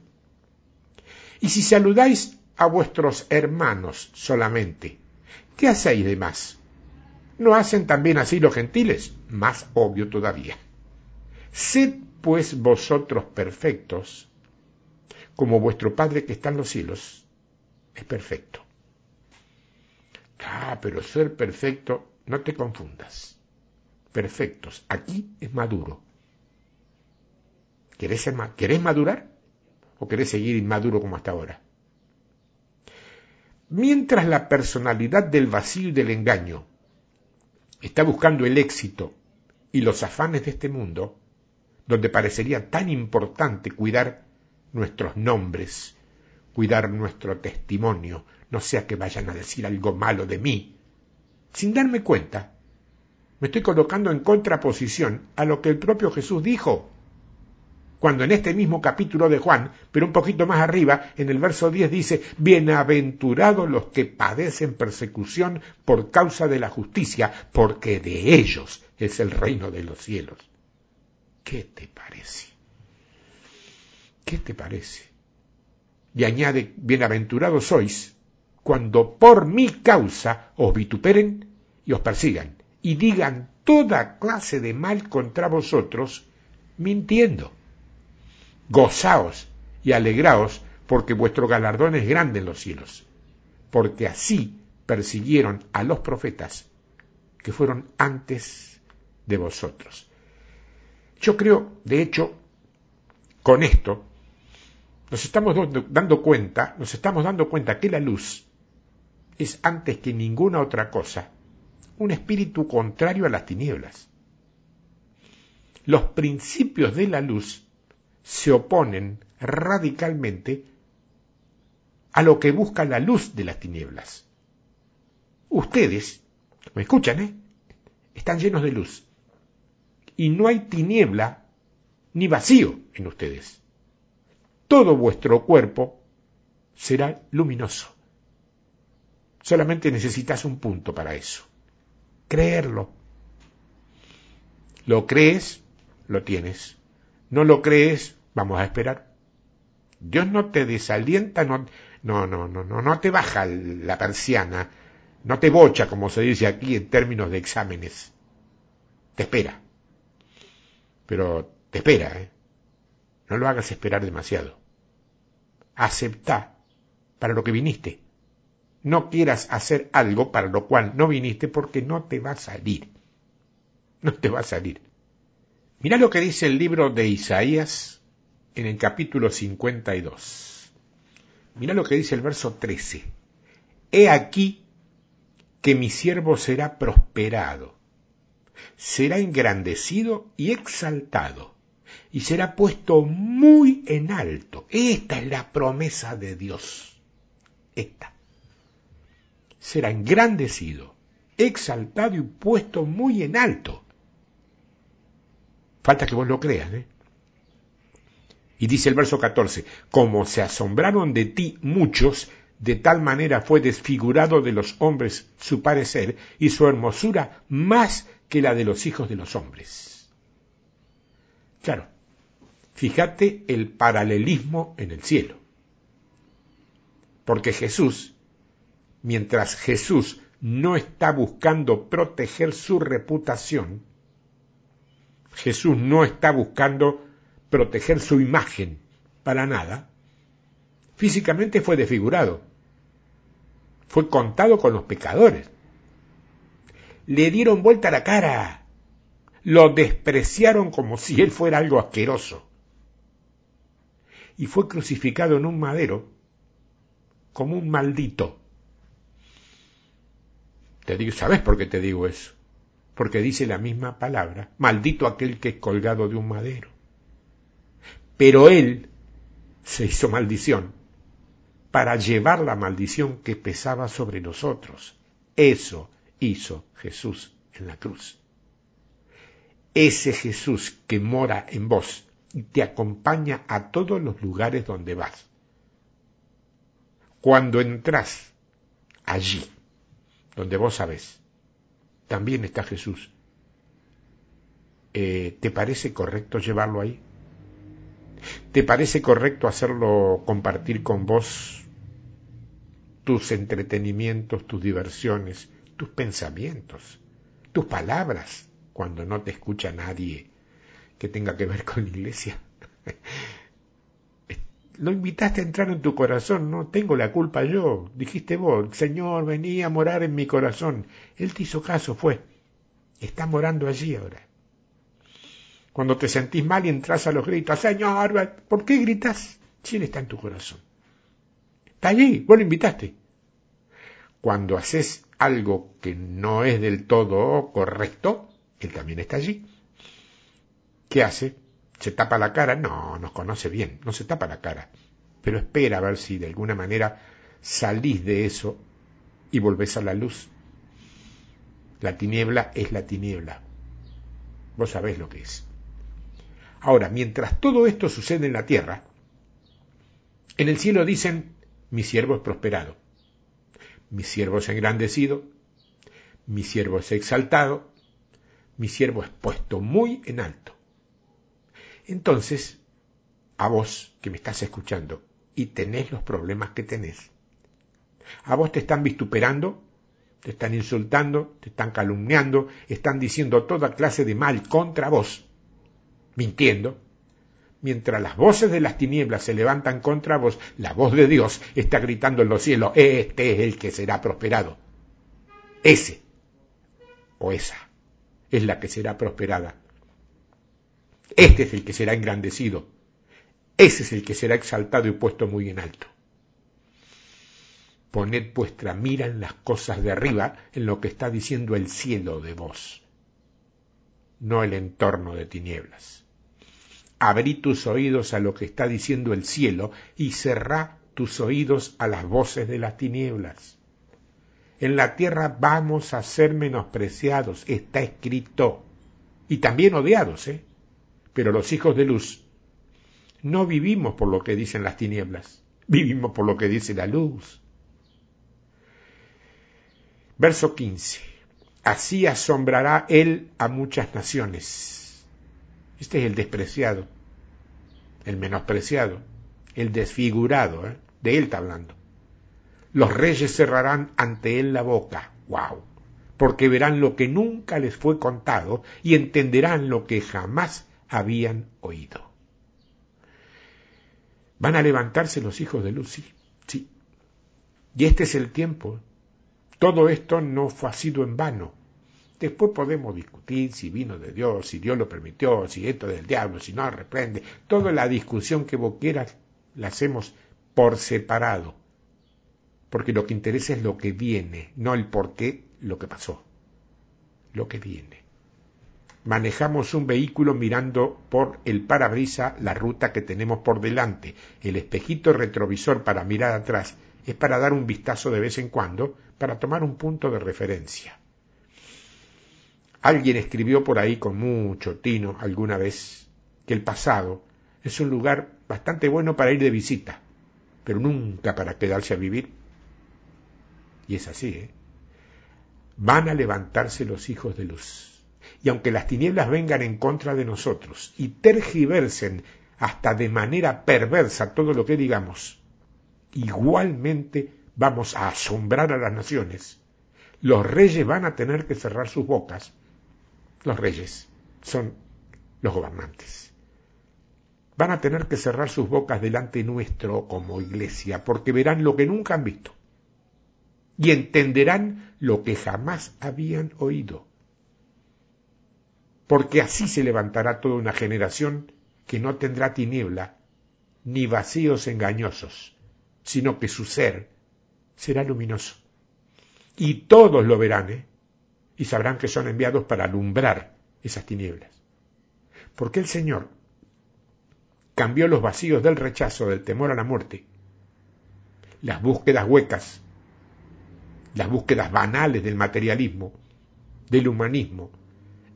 Y si saludáis a vuestros hermanos solamente, ¿qué hacéis de más? ¿No hacen también así los gentiles? Más obvio todavía. Sed pues vosotros perfectos, como vuestro Padre que está en los cielos es perfecto. Ah, pero ser perfecto, no te confundas perfectos. Aquí es maduro. ¿Querés, ser, ¿Querés madurar? ¿O querés seguir inmaduro como hasta ahora? Mientras la personalidad del vacío y del engaño está buscando el éxito y los afanes de este mundo, donde parecería tan importante cuidar nuestros nombres, cuidar nuestro testimonio, no sea que vayan a decir algo malo de mí, sin darme cuenta, me estoy colocando en contraposición a lo que el propio Jesús dijo. Cuando en este mismo capítulo de Juan, pero un poquito más arriba, en el verso 10 dice, Bienaventurados los que padecen persecución por causa de la justicia, porque de ellos es el reino de los cielos. ¿Qué te parece? ¿Qué te parece? Y añade, Bienaventurados sois cuando por mi causa os vituperen y os persigan y digan toda clase de mal contra vosotros mintiendo. Gozaos y alegraos porque vuestro galardón es grande en los cielos, porque así persiguieron a los profetas que fueron antes de vosotros. Yo creo, de hecho, con esto, nos estamos dando cuenta, nos estamos dando cuenta que la luz es antes que ninguna otra cosa un espíritu contrario a las tinieblas. Los principios de la luz se oponen radicalmente a lo que busca la luz de las tinieblas. Ustedes, me escuchan, ¿eh? Están llenos de luz. Y no hay tiniebla ni vacío en ustedes. Todo vuestro cuerpo será luminoso. Solamente necesitas un punto para eso. Creerlo. Lo crees, lo tienes. No lo crees, vamos a esperar. Dios no te desalienta, no, no, no, no, no, no te baja la persiana, no te bocha, como se dice aquí en términos de exámenes. Te espera. Pero te espera, ¿eh? No lo hagas esperar demasiado. Acepta para lo que viniste. No quieras hacer algo para lo cual no viniste porque no te va a salir. No te va a salir. Mira lo que dice el libro de Isaías en el capítulo 52. Mira lo que dice el verso 13. He aquí que mi siervo será prosperado, será engrandecido y exaltado, y será puesto muy en alto. Esta es la promesa de Dios. Esta será engrandecido, exaltado y puesto muy en alto. Falta que vos lo creas, ¿eh? Y dice el verso 14, como se asombraron de ti muchos, de tal manera fue desfigurado de los hombres su parecer y su hermosura más que la de los hijos de los hombres. Claro, fíjate el paralelismo en el cielo. Porque Jesús mientras Jesús no está buscando proteger su reputación, Jesús no está buscando proteger su imagen para nada, físicamente fue desfigurado, fue contado con los pecadores, le dieron vuelta la cara, lo despreciaron como si él fuera algo asqueroso, y fue crucificado en un madero como un maldito. Te digo, ¿sabes por qué te digo eso? Porque dice la misma palabra, maldito aquel que es colgado de un madero. Pero él se hizo maldición para llevar la maldición que pesaba sobre nosotros. Eso hizo Jesús en la cruz. Ese Jesús que mora en vos y te acompaña a todos los lugares donde vas. Cuando entras allí, donde vos sabés, también está Jesús. Eh, ¿Te parece correcto llevarlo ahí? ¿Te parece correcto hacerlo compartir con vos tus entretenimientos, tus diversiones, tus pensamientos, tus palabras, cuando no te escucha nadie que tenga que ver con la iglesia? [LAUGHS] lo invitaste a entrar en tu corazón, no tengo la culpa yo. Dijiste vos, Señor, venía a morar en mi corazón. Él te hizo caso, fue. Está morando allí ahora. Cuando te sentís mal y entras a los gritos, Señor, ¿por qué gritas? Si está en tu corazón. Está allí, vos lo invitaste. Cuando haces algo que no es del todo correcto, Él también está allí. ¿Qué hace? ¿Se tapa la cara? No, nos conoce bien, no se tapa la cara. Pero espera a ver si de alguna manera salís de eso y volvés a la luz. La tiniebla es la tiniebla. Vos sabés lo que es. Ahora, mientras todo esto sucede en la tierra, en el cielo dicen, mi siervo es prosperado, mi siervo es engrandecido, mi siervo es exaltado, mi siervo es puesto muy en alto. Entonces, a vos que me estás escuchando y tenés los problemas que tenés, a vos te están vituperando, te están insultando, te están calumniando, están diciendo toda clase de mal contra vos. Mintiendo. Mientras las voces de las tinieblas se levantan contra vos, la voz de Dios está gritando en los cielos, este es el que será prosperado. Ese o esa es la que será prosperada. Este es el que será engrandecido. Ese es el que será exaltado y puesto muy en alto. Poned vuestra mira en las cosas de arriba, en lo que está diciendo el cielo de vos, no el entorno de tinieblas. Abrí tus oídos a lo que está diciendo el cielo y cerrá tus oídos a las voces de las tinieblas. En la tierra vamos a ser menospreciados, está escrito, y también odiados, ¿eh? Pero los hijos de luz no vivimos por lo que dicen las tinieblas, vivimos por lo que dice la luz. Verso 15. Así asombrará él a muchas naciones. Este es el despreciado, el menospreciado, el desfigurado, ¿eh? de él está hablando. Los reyes cerrarán ante él la boca. ¡Wow! Porque verán lo que nunca les fue contado y entenderán lo que jamás habían oído. Van a levantarse los hijos de sí, sí. Y este es el tiempo todo esto no fue, ha sido en vano. Después podemos discutir si vino de Dios, si Dios lo permitió, si esto es del diablo, si no reprende. Toda la discusión que vos quieras la hacemos por separado. Porque lo que interesa es lo que viene, no el por qué, lo que pasó. Lo que viene. Manejamos un vehículo mirando por el parabrisa la ruta que tenemos por delante. El espejito retrovisor para mirar atrás es para dar un vistazo de vez en cuando, para tomar un punto de referencia. Alguien escribió por ahí con mucho tino alguna vez que el pasado es un lugar bastante bueno para ir de visita, pero nunca para quedarse a vivir. Y es así, ¿eh? Van a levantarse los hijos de luz. Y aunque las tinieblas vengan en contra de nosotros y tergiversen hasta de manera perversa todo lo que digamos, igualmente vamos a asombrar a las naciones. Los reyes van a tener que cerrar sus bocas. Los reyes son los gobernantes. Van a tener que cerrar sus bocas delante nuestro como iglesia, porque verán lo que nunca han visto y entenderán lo que jamás habían oído. Porque así se levantará toda una generación que no tendrá tiniebla ni vacíos engañosos, sino que su ser será luminoso. Y todos lo verán, ¿eh? Y sabrán que son enviados para alumbrar esas tinieblas. Porque el Señor cambió los vacíos del rechazo, del temor a la muerte, las búsquedas huecas, las búsquedas banales del materialismo, del humanismo,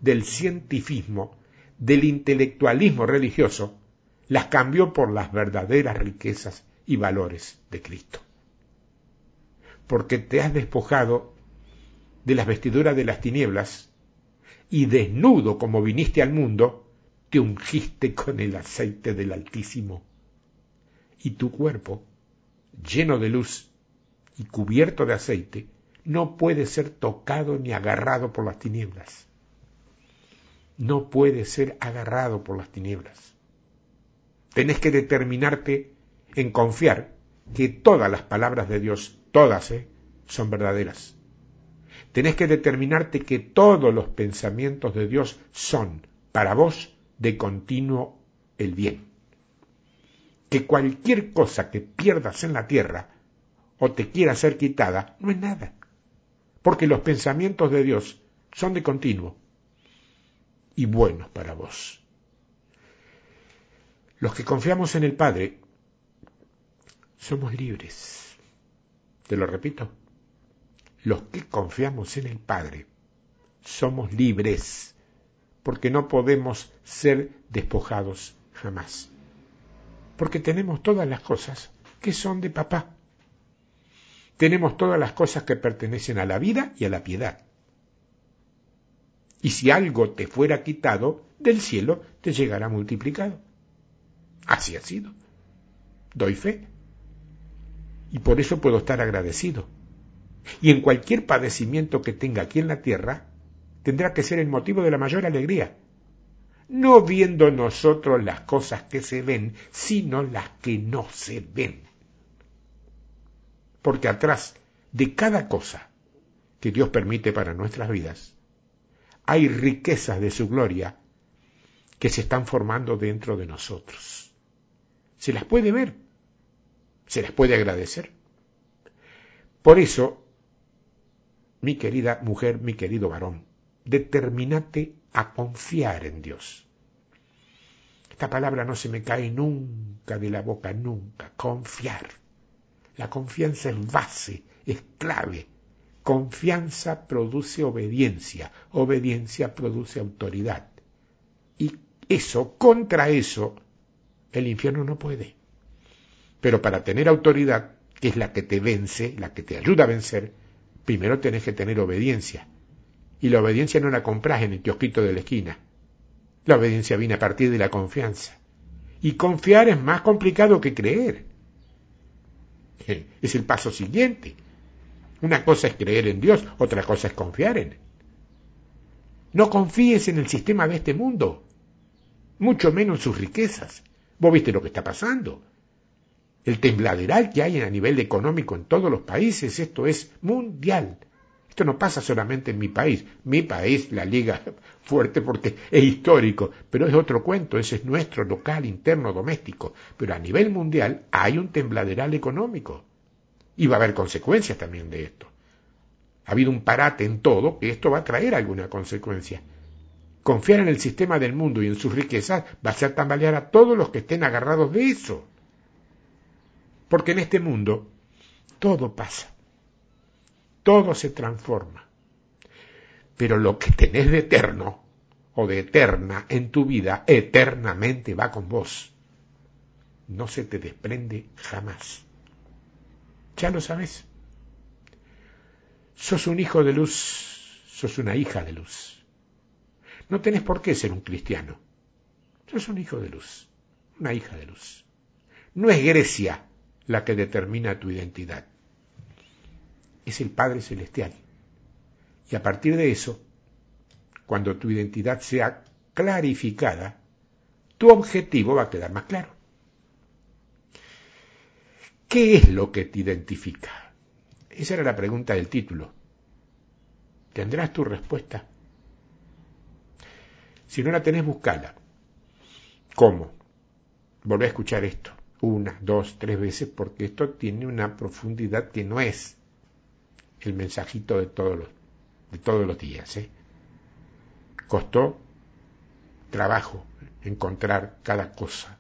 del cientifismo, del intelectualismo religioso, las cambió por las verdaderas riquezas y valores de Cristo. Porque te has despojado de las vestiduras de las tinieblas y desnudo como viniste al mundo, te ungiste con el aceite del Altísimo. Y tu cuerpo, lleno de luz y cubierto de aceite, no puede ser tocado ni agarrado por las tinieblas. No puede ser agarrado por las tinieblas. Tenés que determinarte en confiar que todas las palabras de Dios, todas, ¿eh? son verdaderas. Tenés que determinarte que todos los pensamientos de Dios son para vos de continuo el bien. Que cualquier cosa que pierdas en la tierra o te quiera ser quitada no es nada. Porque los pensamientos de Dios son de continuo y buenos para vos. Los que confiamos en el Padre somos libres. Te lo repito. Los que confiamos en el Padre somos libres, porque no podemos ser despojados jamás. Porque tenemos todas las cosas que son de papá. Tenemos todas las cosas que pertenecen a la vida y a la piedad. Y si algo te fuera quitado, del cielo te llegará multiplicado. Así ha sido. Doy fe y por eso puedo estar agradecido. Y en cualquier padecimiento que tenga aquí en la tierra, tendrá que ser el motivo de la mayor alegría. no viendo nosotros las cosas que se ven, sino las que no se ven. Porque atrás de cada cosa que Dios permite para nuestras vidas, hay riquezas de su gloria que se están formando dentro de nosotros. Se las puede ver, se las puede agradecer. Por eso, mi querida mujer, mi querido varón, determinate a confiar en Dios. Esta palabra no se me cae nunca de la boca, nunca. Confiar. La confianza es base, es clave. Confianza produce obediencia, obediencia produce autoridad. Y eso, contra eso, el infierno no puede. Pero para tener autoridad, que es la que te vence, la que te ayuda a vencer, primero tenés que tener obediencia. Y la obediencia no la compras en el kiosquito de la esquina. La obediencia viene a partir de la confianza. Y confiar es más complicado que creer. Es el paso siguiente. Una cosa es creer en Dios, otra cosa es confiar en Él. No confíes en el sistema de este mundo, mucho menos en sus riquezas. Vos viste lo que está pasando. El tembladeral que hay a nivel económico en todos los países, esto es mundial. Esto no pasa solamente en mi país. Mi país, la liga [LAUGHS] fuerte porque es histórico, pero es otro cuento, ese es nuestro local, interno, doméstico. Pero a nivel mundial hay un tembladeral económico. Y va a haber consecuencias también de esto. Ha habido un parate en todo que esto va a traer alguna consecuencia. Confiar en el sistema del mundo y en sus riquezas va a hacer tambalear a todos los que estén agarrados de eso. Porque en este mundo todo pasa todo se transforma. Pero lo que tenés de eterno o de eterna en tu vida, eternamente va con vos. No se te desprende jamás. Ya lo sabes. Sos un hijo de luz, sos una hija de luz. No tenés por qué ser un cristiano. Sos un hijo de luz, una hija de luz. No es Grecia la que determina tu identidad es el Padre Celestial. Y a partir de eso, cuando tu identidad sea clarificada, tu objetivo va a quedar más claro. ¿Qué es lo que te identifica? Esa era la pregunta del título. ¿Tendrás tu respuesta? Si no la tenés, buscala. ¿Cómo? Volvé a escuchar esto una, dos, tres veces porque esto tiene una profundidad que no es el mensajito de todos los, de todos los días. ¿eh? Costó trabajo encontrar cada cosa.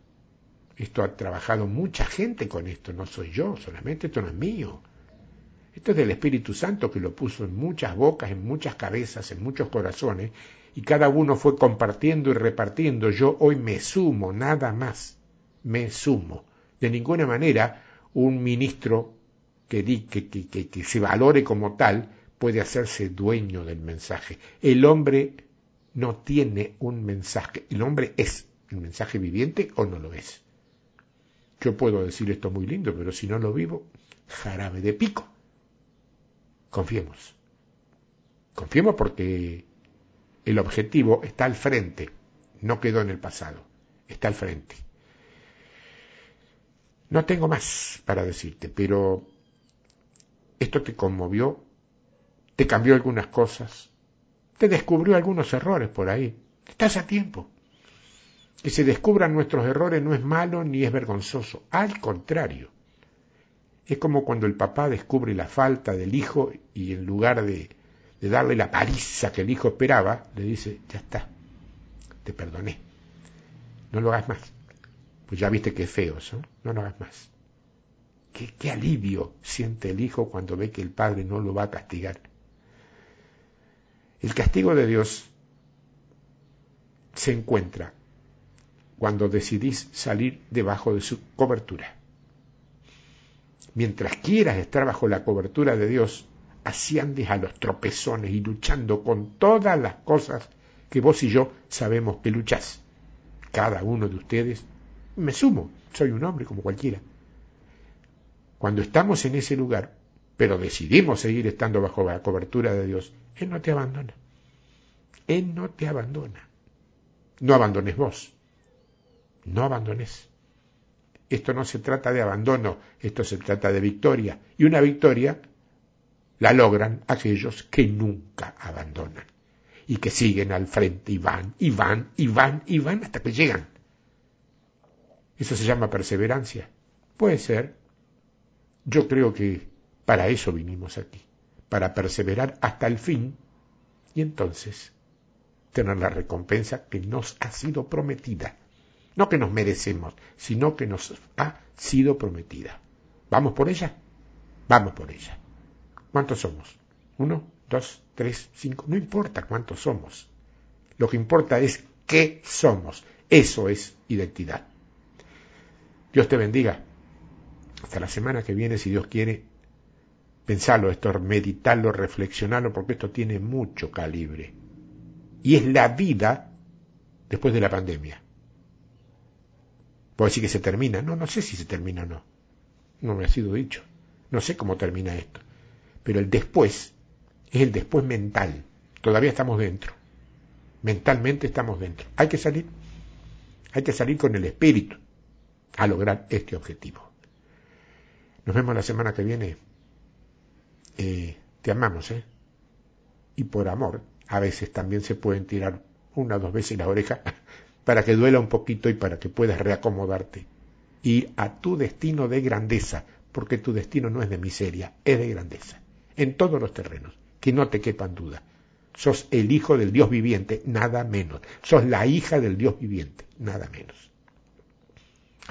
Esto ha trabajado mucha gente con esto, no soy yo solamente, esto no es mío. Esto es del Espíritu Santo que lo puso en muchas bocas, en muchas cabezas, en muchos corazones, y cada uno fue compartiendo y repartiendo. Yo hoy me sumo, nada más, me sumo. De ninguna manera un ministro que, que, se valore como tal, puede hacerse dueño del mensaje. El hombre no tiene un mensaje, el hombre es el mensaje viviente o no lo es. Yo puedo decir esto muy lindo, pero si no lo vivo, jarabe de pico. Confiemos. Confiemos porque el objetivo está al frente, no quedó en el pasado, está al frente. No tengo más para decirte, pero esto te conmovió, te cambió algunas cosas, te descubrió algunos errores por ahí. Estás a tiempo. Que se descubran nuestros errores no es malo ni es vergonzoso, al contrario. Es como cuando el papá descubre la falta del hijo y en lugar de, darle la paliza que el hijo esperaba, le dice, ya está, te perdoné, no lo hagas más. Pues ya viste que es feo eso, no lo hagas más. Qué, alivio siente el hijo cuando ve que el padre no lo va a castigar. El castigo de Dios se encuentra cuando decidís salir debajo de su cobertura. Mientras quieras estar bajo la cobertura de Dios, así andes a los tropezones y luchando con todas las cosas que vos y yo sabemos que luchás. Cada uno de ustedes, me sumo, soy un hombre como cualquiera. Cuando estamos en ese lugar, pero decidimos seguir estando bajo la cobertura de Dios, Él no te abandona. Él no te abandona. No abandones vos. No abandones. Esto no se trata de abandono, esto se trata de victoria. Y una victoria la logran aquellos que nunca abandonan y que siguen al frente y van, y van, y van, y van hasta que llegan. Eso se llama perseverancia. Puede ser. Yo creo que para eso vinimos aquí, para perseverar hasta el fin y entonces tener la recompensa que nos ha sido prometida. No que nos merecemos, sino que nos ha sido prometida. ¿Vamos por ella? Vamos por ella. ¿Cuántos somos? ¿Uno? ¿Dos? ¿Tres? ¿Cinco? No importa cuántos somos. Lo que importa es qué somos. Eso es identidad. Dios te bendiga. Hasta la semana que viene, si Dios quiere, pensarlo esto, meditarlo, reflexionarlo, porque esto tiene mucho calibre. Y es la vida después de la pandemia. Puedo decir que se termina. No, no sé si se termina o no. No me ha sido dicho. No sé cómo termina esto. Pero el después es el después mental. Todavía estamos dentro. Mentalmente estamos dentro. Hay que salir. Hay que salir con el espíritu a lograr este objetivo. Nos vemos la semana que viene. Eh, te amamos, ¿eh? Y por amor, a veces también se pueden tirar una o dos veces la oreja [LAUGHS] para que duela un poquito y para que puedas reacomodarte. Ir a tu destino de grandeza, porque tu destino no es de miseria, es de grandeza, en todos los terrenos, que no te quepan duda. Sos el hijo del Dios viviente, nada menos. Sos la hija del Dios viviente, nada menos.